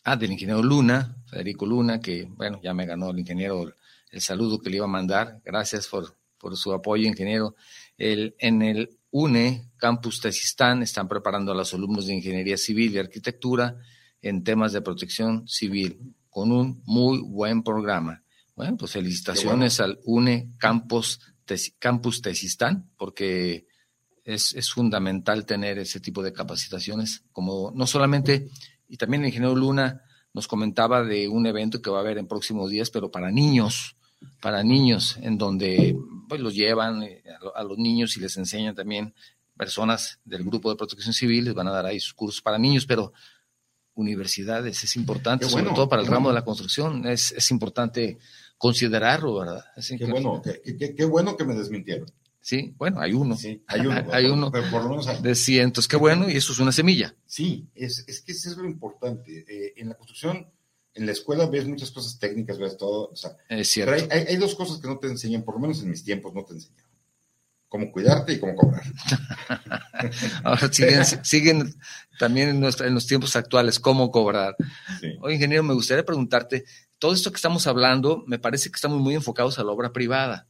Ah, del ingeniero Luna, Federico Luna, que bueno, ya me ganó el ingeniero el, saludo que le iba a mandar. Gracias por, por su apoyo, ingeniero. El, en el UNE Campus Tesistán están preparando a los alumnos de Ingeniería Civil y Arquitectura en temas de protección civil, con un muy buen programa. Bueno, pues felicitaciones al UNE Campus, Campus Tesistán, porque es, es fundamental tener ese tipo de capacitaciones, como no solamente y también el ingeniero Luna nos comentaba de un evento que va a haber en próximos días, pero para niños, para niños, en donde pues, los llevan eh, a los niños y les enseñan también personas del grupo de protección civil, les van a dar ahí sus cursos para niños, pero universidades es importante, sobre todo para el ramo de la construcción, es, es importante considerarlo, ¿verdad? qué, bueno, qué, bueno que me desmintieron. Sí, bueno, hay uno. Sí, hay uno. hay uno de cientos. Qué bueno, y eso es una semilla. Sí, es, es que eso es lo importante. Eh, en la construcción, en la escuela ves muchas cosas técnicas, ves todo. O sea, es cierto. Pero hay, hay, dos cosas que no te enseñan, por lo menos en mis tiempos no te enseñaban. Cómo cuidarte y cómo cobrar. Ahora siguen, siguen también en, en, los tiempos actuales, cómo cobrar. Oye, ingeniero, me gustaría preguntarte, todo esto que estamos hablando, me parece que estamos muy enfocados a la obra privada.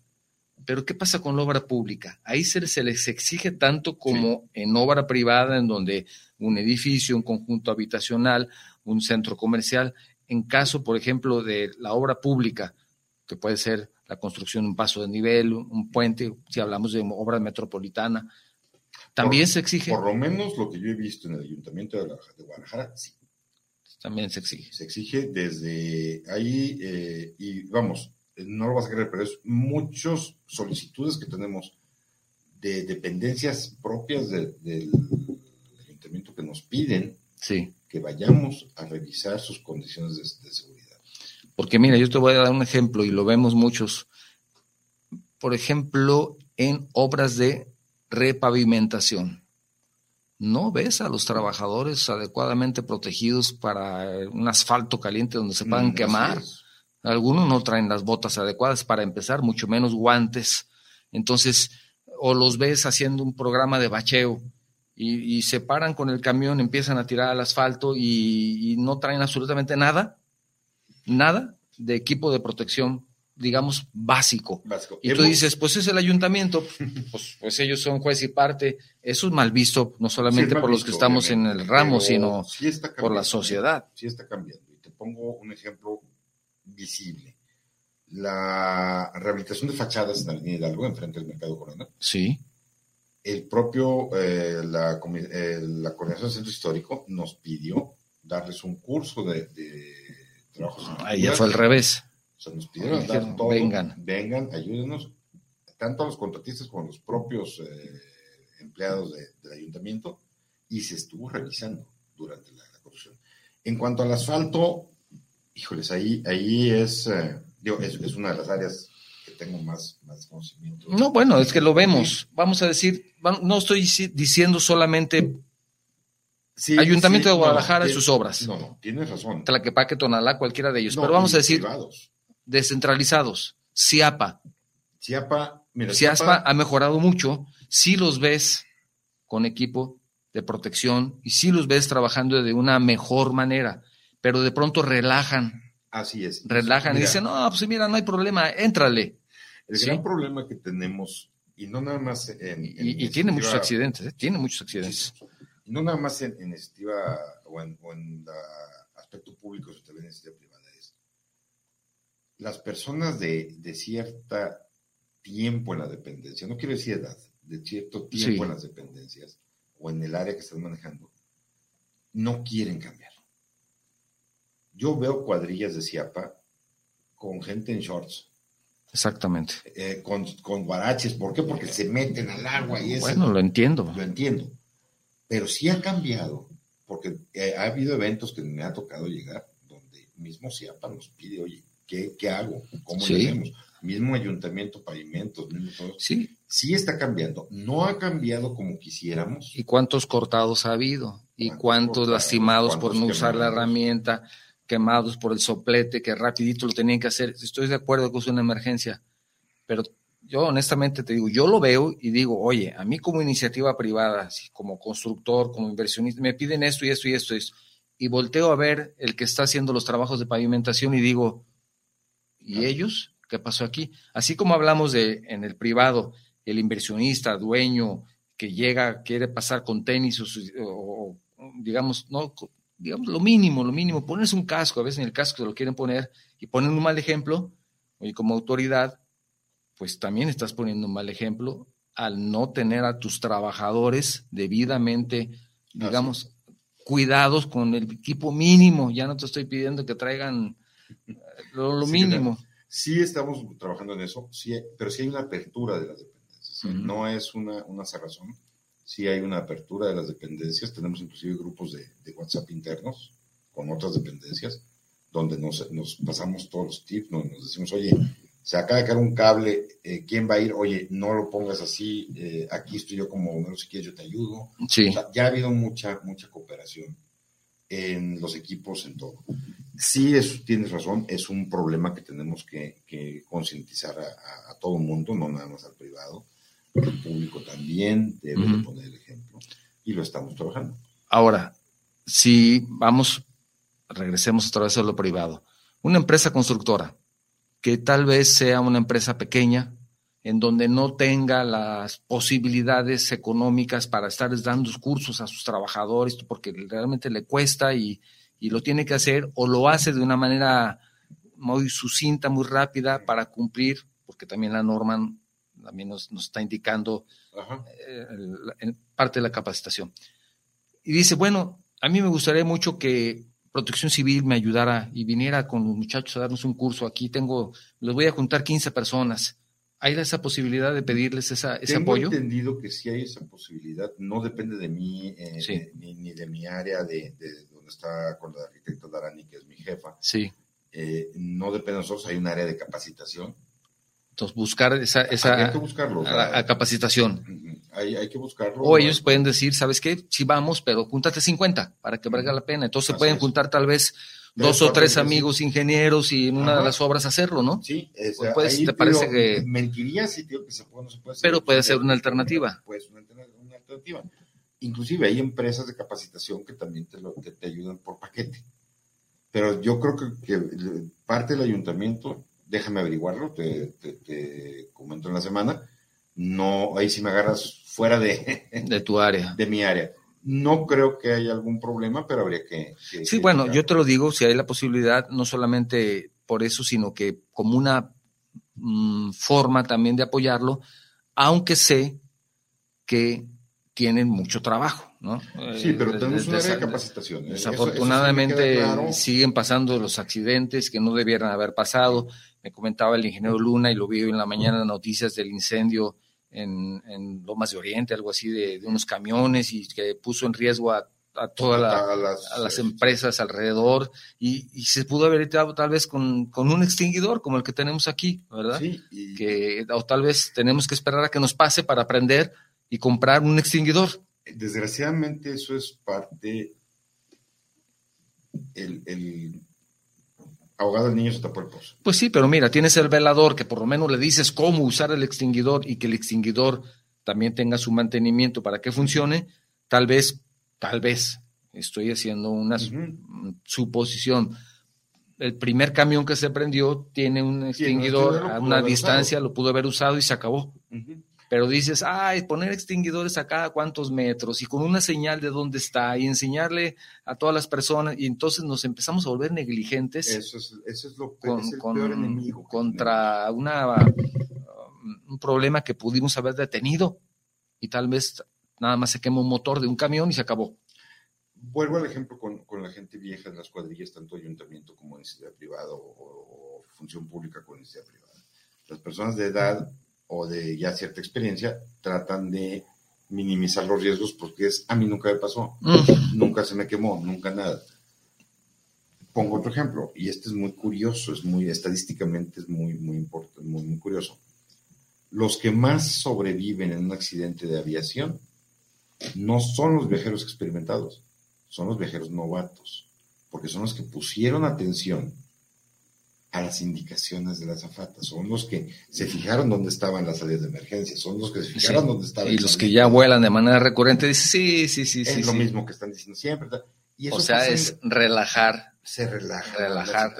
Pero ¿qué pasa con la obra pública? Ahí se, les exige tanto como en obra privada, en donde un edificio, un conjunto habitacional, un centro comercial, en caso, por ejemplo, de la obra pública, que puede ser la construcción de un paso de nivel, un puente, si hablamos de obra metropolitana, también se exige. Por lo menos lo que yo he visto en el Ayuntamiento de, Guadalajara, sí. También se exige. Se exige desde ahí, eh, y vamos, no lo vas a creer, pero es muchas solicitudes que tenemos de dependencias propias del ayuntamiento que nos piden que vayamos a revisar sus condiciones de, seguridad. Porque mira, yo te voy a dar un ejemplo y lo vemos muchos. Por ejemplo, en obras de repavimentación. No ves a los trabajadores adecuadamente protegidos para un asfalto caliente donde se puedan mm, quemar. Algunos no traen las botas adecuadas para empezar, mucho menos guantes. Entonces, o los ves haciendo un programa de bacheo y, se paran con el camión, empiezan a tirar al asfalto y, no traen absolutamente nada, nada de equipo de protección, digamos, básico. Y tú dices, pues es el ayuntamiento, pues, pues, ellos son juez y parte. Eso es mal visto, no solamente por los que estamos en el ramo, sino por la sociedad. Sí está cambiando. Y te pongo un ejemplo visible. La rehabilitación de fachadas en la Avenida Hidalgo, enfrente del Mercado Corona. Sí. El propio, eh, la, eh, la Coordinación del Centro Histórico nos pidió darles un curso de, trabajos. Ahí ya fue al revés. O sea, nos pidieron dar todo, vengan. Vengan, ayúdenos, tanto a los contratistas como a los propios eh, empleados del ayuntamiento, y se estuvo revisando durante la, la construcción. En cuanto al asfalto, híjoles, ahí, ahí es, eh, digo, es, una de las áreas que tengo más, más conocimiento. No, bueno, es que lo vemos. Vamos a decir, no estoy diciendo solamente Ayuntamiento de Guadalajara y sus obras. No, no, tienes razón. Tlaquepaque, Tonalá, cualquiera de ellos. Pero vamos a decir descentralizados. CIAPA. CIAPA, mira, CIAPA ha mejorado mucho. Si los ves con equipo de protección y si los ves trabajando de una mejor manera, pero de pronto relajan. Así es. Relajan y dicen, no, pues mira, no hay problema, éntrale. El gran problema que tenemos, y no nada más en... y, tiene muchos accidentes, ¿eh? tiene muchos accidentes. no nada más en, iniciativa o en, el aspecto público, si usted ve en iniciativa privada, es las personas de, de cierto tiempo en la dependencia, no quiero decir edad, de cierto tiempo en las dependencias o en el área que están manejando, no quieren cambiar. Yo veo cuadrillas de Ciapa con gente en shorts. Exactamente. Eh, con, con guaraches. ¿Por qué? Porque se meten al agua y eso. Bueno, lo entiendo. Lo entiendo. Pero sí ha cambiado, porque eh, ha habido eventos que me ha tocado llegar donde mismo Ciapa nos pide, oye, ¿qué, qué hago? ¿Cómo sí. hacemos? Mismo ayuntamiento, pavimentos, mismo todo. Sí sí está cambiando. No ha cambiado como quisiéramos. ¿Y cuántos cortados ha habido? ¿Y cuántos, lastimados por no usar la herramienta? Quemados por el soplete, que rapidito lo tenían que hacer. Estoy de acuerdo que es una emergencia, pero yo honestamente te digo, yo lo veo y digo, oye, a mí como iniciativa privada, como constructor, como inversionista, me piden esto y esto y esto y esto. Y volteo a ver el que está haciendo los trabajos de pavimentación y digo, ¿y ellos? ¿Qué pasó aquí? Así como hablamos de en el privado, el inversionista, dueño, que llega, quiere pasar con tenis o, digamos, no, digamos lo mínimo, lo mínimo, ponerse un casco, a veces en el casco se lo quieren poner y ponen un mal ejemplo, y como autoridad, pues también estás poniendo un mal ejemplo al no tener a tus trabajadores debidamente, digamos, cuidados con el equipo mínimo. Ya no te estoy pidiendo que traigan lo, mínimo. Sí, estamos trabajando en eso, sí, pero sí hay una apertura de las no es una, una cerrazón. Sí hay una apertura de las dependencias. Tenemos inclusive grupos de, WhatsApp internos con otras dependencias donde nos, nos pasamos todos los tips, nos, nos, decimos, oye, se acaba de caer un cable, eh, ¿quién va a ir? Oye, no lo pongas así, eh, aquí estoy yo como bombero, si quieres yo te ayudo. Sí. ya ha habido mucha, mucha cooperación en los equipos, en todo. Sí, eso, tienes razón, es un problema que tenemos que, que concientizar a, a, todo el mundo, no nada más al privado el público también debe poner el ejemplo. Y lo estamos trabajando. Ahora, si vamos, regresemos otra vez a lo privado, una empresa constructora que tal vez sea una empresa pequeña, en donde no tenga las posibilidades económicas para estar dando cursos a sus trabajadores, porque realmente le cuesta y, y, lo tiene que hacer, o lo hace de una manera muy sucinta, muy rápida para cumplir, porque también la norma también nos, está indicando eh, en parte de la capacitación. Y dice, bueno, a mí me gustaría mucho que Protección Civil me ayudara y viniera con los muchachos a darnos un curso. Aquí tengo, les voy a juntar 15 personas. ¿Hay esa posibilidad de pedirles esa, ese tengo apoyo? entendido que sí hay esa posibilidad. No depende de mí, eh, ni, de mi área, de, donde está con la arquitecta Darani, que es mi jefa. Sí. Eh, no depende de nosotros, hay un área de capacitación entonces, buscar esa, esa capacitación. Hay, que buscarlo. O ellos pueden decir, ¿sabes qué? Si vamos, pero júntate 50 para que valga la pena. Entonces, se pueden juntar tal vez dos o tres amigos ingenieros y en una de las obras hacerlo, ¿no? Sí, pues, ¿te parece que...? Mentiría si digo que se puede, no se puede Pero puede ser una alternativa. Puede ser una, alternativa. Inclusive hay empresas de capacitación que también te, lo, te, ayudan por paquete. Pero yo creo que, que parte del ayuntamiento déjame averiguarlo, te, comento en la semana. No, ahí si me agarras fuera de, de tu área. De mi área. No creo que haya algún problema, pero habría que... sí, bueno, yo te lo digo, si hay la posibilidad, no solamente por eso, sino que como una mm, forma también de apoyarlo, aunque sé que tienen mucho trabajo, ¿no? Sí, pero eh, tenemos una área de capacitación. ¿eh? Desafortunadamente siguen pasando los accidentes que no debieran haber pasado me comentaba el ingeniero Luna y lo vi en la mañana en noticias del incendio en, Lomas de Oriente, algo así, de, unos camiones y que puso en riesgo a, a todas las, empresas alrededor y, se pudo haber evitado tal vez con, un extinguidor como el que tenemos aquí, ¿verdad? Sí, que, o tal vez tenemos que esperar a que nos pase para aprender y comprar un extinguidor. Desgraciadamente eso es parte, el, el ahogado el niño se tapó el pozo. Pues sí, pero mira, tienes el velador que por lo menos le dices cómo usar el extinguidor y que el extinguidor también tenga su mantenimiento para que funcione, tal vez tal vez, estoy haciendo una suposición. El primer camión que se prendió tiene un extinguidor a una distancia, lo pudo haber usado y se acabó. Pero dices, ay, poner extinguidores a cada cuántos metros y con una señal de dónde está y enseñarle a todas las personas y entonces nos empezamos a volver negligentes. Eso es, lo que es el peor enemigo. Contra una, um, un problema que pudimos haber detenido y tal vez nada más se quema un motor de un camión y se acabó. Vuelvo al ejemplo con, la gente vieja en las cuadrillas, tanto ayuntamiento como iniciativa privada o, función pública con iniciativa privada. Las personas de edad o de ya cierta experiencia tratan de minimizar los riesgos porque es, a mí nunca me pasó, mm. nunca se me quemó, nunca nada. Pongo otro ejemplo, y este es muy curioso, es muy, estadísticamente es muy, muy importante, muy, muy curioso. Los que más sobreviven en un accidente de aviación no son los viajeros experimentados, son los viajeros novatos, porque son los que pusieron atención a las indicaciones de la azafata, son los que se fijaron dónde estaban las salidas de emergencia, son los que se fijaron dónde estaban. Y los que ya vuelan de manera recurrente dicen, sí, sí, sí, es sí. lo mismo que están diciendo siempre. o sea, es relajar. Se relaja. Relajar.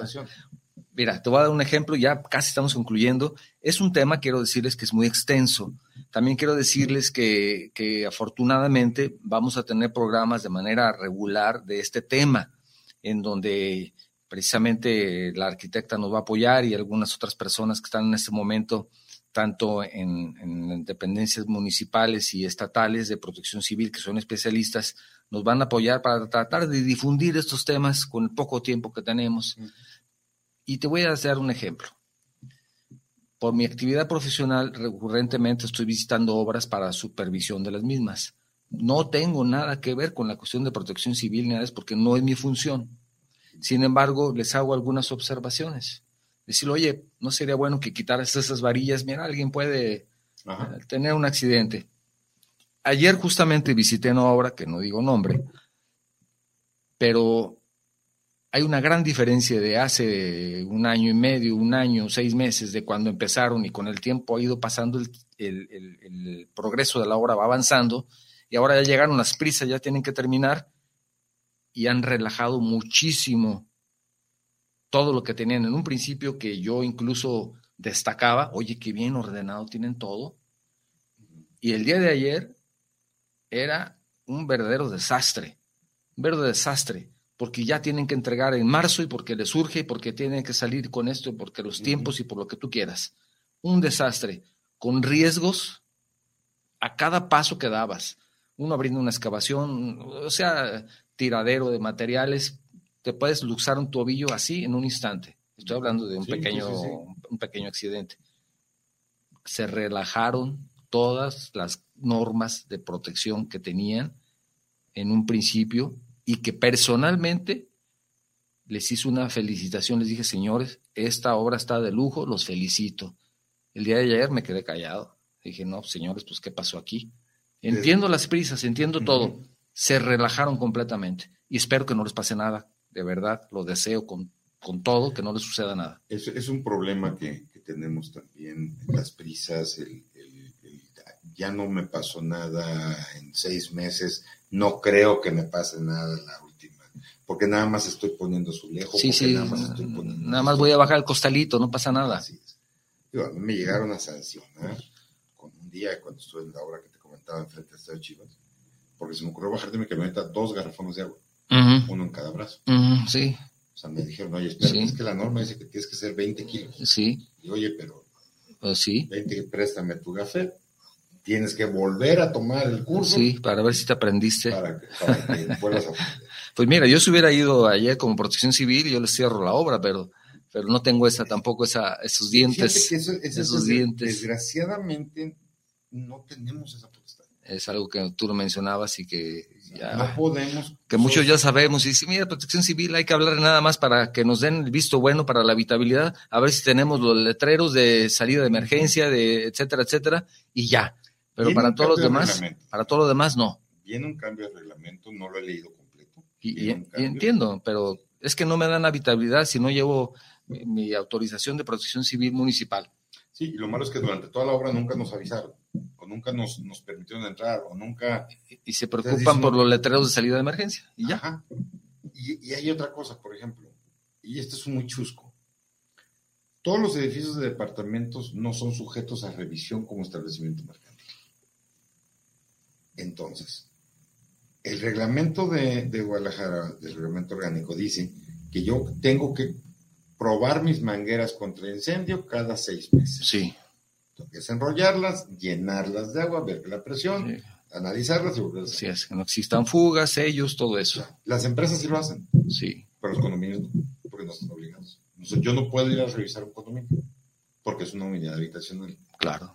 Mira, te voy a dar un ejemplo, ya casi estamos concluyendo. Es un tema, quiero decirles, que es muy extenso. También quiero decirles que, que afortunadamente vamos a tener programas de manera regular de este tema, en donde precisamente la arquitecta nos va a apoyar y algunas otras personas que están en este momento, tanto en, en, dependencias municipales y estatales de protección civil, que son especialistas, nos van a apoyar para tratar de difundir estos temas con el poco tiempo que tenemos. Y te voy a dar un ejemplo. Por mi actividad profesional, recurrentemente estoy visitando obras para supervisión de las mismas. No tengo nada que ver con la cuestión de protección civil ni nada, porque no es mi función. Sin embargo, les hago algunas observaciones. Decirle, oye, ¿no sería bueno que quitaras esas varillas? Mira, alguien puede eh, tener un accidente. Ayer justamente visité una obra, que no digo nombre, pero hay una gran diferencia de hace un año y medio, un año, seis meses de cuando empezaron y con el tiempo ha ido pasando el, progreso de la obra, va avanzando y ahora ya llegaron las prisas, ya tienen que terminar y han relajado muchísimo todo lo que tenían en un principio que yo incluso destacaba, oye, qué bien ordenado tienen todo. Y el día de ayer era un verdadero desastre, un verdadero desastre porque ya tienen que entregar en marzo y porque les surge y porque tienen que salir con esto y porque los tiempos y por lo que tú quieras. Un desastre, con riesgos a cada paso que dabas. Uno abriendo una excavación, o sea, tiradero de materiales, te puedes luxar un tobillo así en un instante. Estoy hablando de un, pequeño, un pequeño accidente. Se relajaron todas las normas de protección que tenían en un principio y que personalmente les hice una felicitación, les dije, señores, esta obra está de lujo, los felicito. El día de ayer me quedé callado. Dije, no, señores, pues ¿qué pasó aquí? Entiendo las prisas, entiendo todo. Se relajaron completamente y espero que no les pase nada. De verdad, lo deseo con, con todo, que no les suceda nada. Es, es un problema que, tenemos también, las prisas, el, ya no me pasó nada en seis meses, no creo que me pase nada en la última, porque nada más estoy poniendo su lejos. Sí, sí, nada más, voy a bajar el costalito, no pasa nada. Así mí me llegaron a sancionar con un día cuando estuve en la obra que te comentaba enfrente de Chivas, porque se me ocurrió bajar de mi camioneta dos garrafones de agua, uno en cada brazo. sí. O sea, me dijeron, oye, espera, es que la norma dice que tienes que ser 20 kilos. Sí. Y oye, pero pues sí. 20, préstame tu café tienes que volver a tomar el curso. Sí, para ver si te aprendiste. Para que, vuelvas a aprender. Pues mira, yo si hubiera ido ayer como protección civil, yo les cierro la obra, pero, pero no tengo esa tampoco esa, esos dientes. esos dientes. Desgraciadamente no tenemos esa. Es algo que tú lo mencionabas y que, no podemos. Que muchos ya sabemos. Y si mira, protección civil, hay que hablar nada más para que nos den el visto bueno para la habitabilidad, a ver si tenemos los letreros de salida de emergencia, de etcétera, etcétera, y ya. Pero para todos los demás, para todo lo demás, no. Viene un cambio de reglamento, no lo he leído completo. Y, entiendo, pero es que no me dan habitabilidad si no llevo mi autorización de protección civil municipal. Sí, y lo malo es que durante toda la obra nunca nos avisaron, o nunca nos, permitieron entrar, o nunca... Y, se preocupan por los letreros de salida de emergencia, y ya. Y, hay otra cosa, por ejemplo, y esto es muy chusco. Todos los edificios de departamentos no son sujetos a revisión como establecimiento mercantil. Entonces, el reglamento de, de Guadalajara, el reglamento orgánico, dice que yo tengo que probar mis mangueras contra incendio cada seis meses. Sí. Tengo que enrollarlas, llenarlas de agua, ver la presión, analizarlas y volverlas Sí, es que no existan fugas, sellos, todo eso. Las empresas sí lo hacen. Sí. Pero los condominios no, porque no están obligados. yo no puedo ir a revisar un condominio porque es una unidad habitacional. Claro.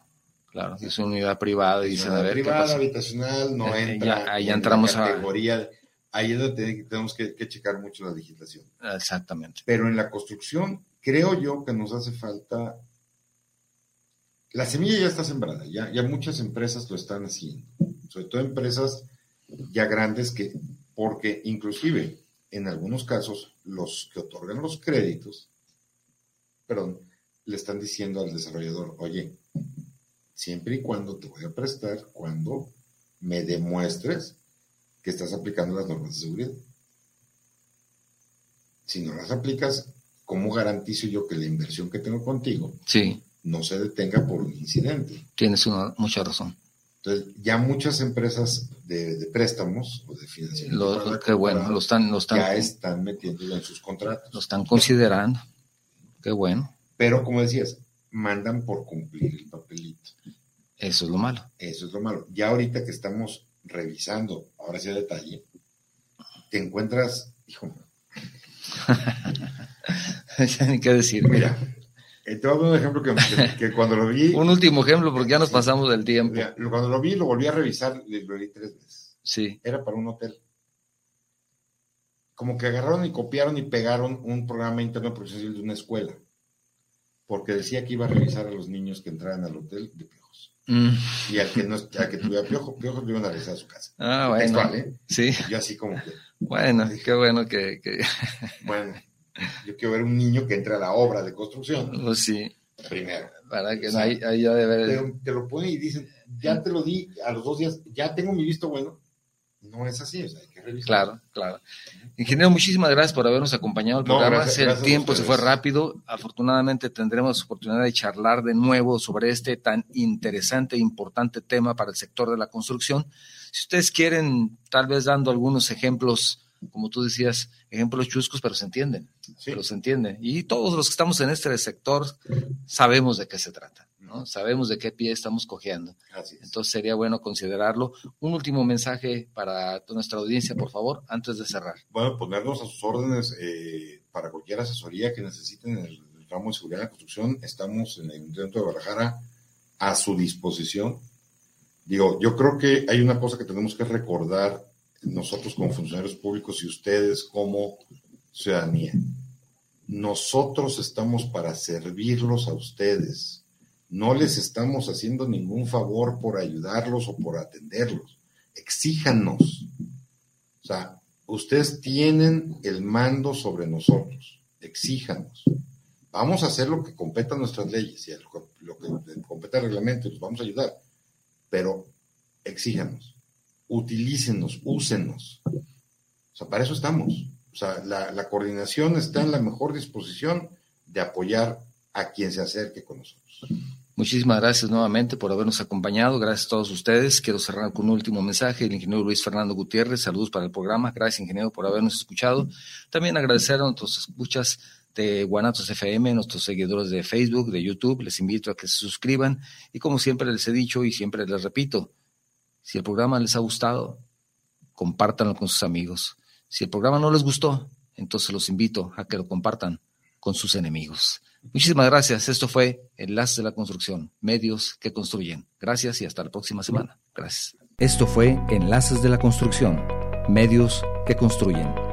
Claro, es una unidad privada y dicen, a ver, privada, habitacional, no eh, entra ahí entramos la categoría ahí es donde tenemos que, checar mucho la legislación. Exactamente. Pero en la construcción, creo yo que nos hace falta. La semilla ya está sembrada, ya, ya muchas empresas lo están haciendo, sobre todo empresas ya grandes que, porque inclusive en algunos casos los que otorgan los créditos, perdón, le están diciendo al desarrollador, oye, siempre y cuando te voy a prestar, cuando me demuestres que estás aplicando las normas de seguridad. Si no las aplicas, ¿cómo garantizo yo que la inversión que tengo contigo sí. No se detenga por un incidente? Tienes una, mucha razón. Entonces, ya muchas empresas de, préstamos o de financiamiento. qué bueno, lo están, lo están, ya están metiéndolo en sus contratos. Lo están considerando. Qué bueno. Pero, como decías, mandan por cumplir el papelito. Eso es lo malo. Eso es lo malo. Ya ahorita que estamos revisando, ahora sí a detalle, te encuentras, hijo. ¿Qué decir? Mira, eh, te voy a dar un ejemplo que, cuando lo vi. un último ejemplo, porque ya nos pasamos del tiempo. cuando lo vi, lo volví a revisar, lo vi tres veces. Sí. Era para un hotel. Como que agarraron y copiaron y pegaron un programa interno profesional de una escuela. Porque decía que iba a revisar a los niños que entraran al hotel de Mm. Y al que, no, al que tuviera piojo, piojo lo iban a regresar a su casa. Ah, bueno. ¿eh? Sí. Yo así como que. Bueno, qué bueno que, Bueno, yo quiero ver un niño que entre a la obra de construcción. Pues sí. Primero. Para que no, ahí, ahí ya debe... te lo ponen y dicen, ya te lo di a los dos días, ya tengo mi visto bueno. No es así, o sea, hay que revisar. Claro, claro. Ingeniero, muchísimas gracias por habernos acompañado al programa. el tiempo se fue rápido. Afortunadamente tendremos oportunidad de charlar de nuevo sobre este tan interesante e importante tema para el sector de la construcción. Si ustedes quieren, tal vez dando algunos ejemplos, como tú decías, ejemplos chuscos, pero se entienden. Pero se entienden. Y todos los que estamos en este sector sabemos de qué se trata. Sabemos de qué pie estamos cojeando. Entonces sería bueno considerarlo. Un último mensaje para nuestra audiencia, por favor, antes de cerrar. Bueno, ponernos a sus órdenes eh, para cualquier asesoría que necesiten en el, ramo de seguridad de la construcción. Estamos en el Ayuntamiento de Guadalajara a su disposición. Digo, yo creo que hay una cosa que tenemos que recordar nosotros como funcionarios públicos y ustedes como ciudadanía. Nosotros estamos para servirlos a ustedes no les estamos haciendo ningún favor por ayudarlos o por atenderlos. Exíjanos. O sea, ustedes tienen el mando sobre nosotros. Exíjanos. Vamos a hacer lo que competa nuestras leyes y lo que competa el reglamento y los vamos a ayudar. Pero exíjanos. Utilícenos, úsenos. O sea, para eso estamos. O sea, la, la coordinación está en la mejor disposición de apoyar a quien se acerque con nosotros. Muchísimas gracias nuevamente por habernos acompañado. Gracias a todos ustedes. Quiero cerrar con un último mensaje. El ingeniero Luis Fernando Gutiérrez, saludos para el programa. Gracias, ingeniero, por habernos escuchado. También agradecer a nuestros escuchas de Guanatos FM, nuestros seguidores de Facebook, de YouTube. Les invito a que se suscriban. Y como siempre les he dicho y siempre les repito, si el programa les ha gustado, compártanlo con sus amigos. Si el programa no les gustó, entonces los invito a que lo compartan con sus enemigos. Muchísimas gracias. Esto fue Enlaces de la Construcción, medios que construyen. Gracias y hasta la próxima semana. Gracias. Esto fue Enlaces de la Construcción medios que construyen.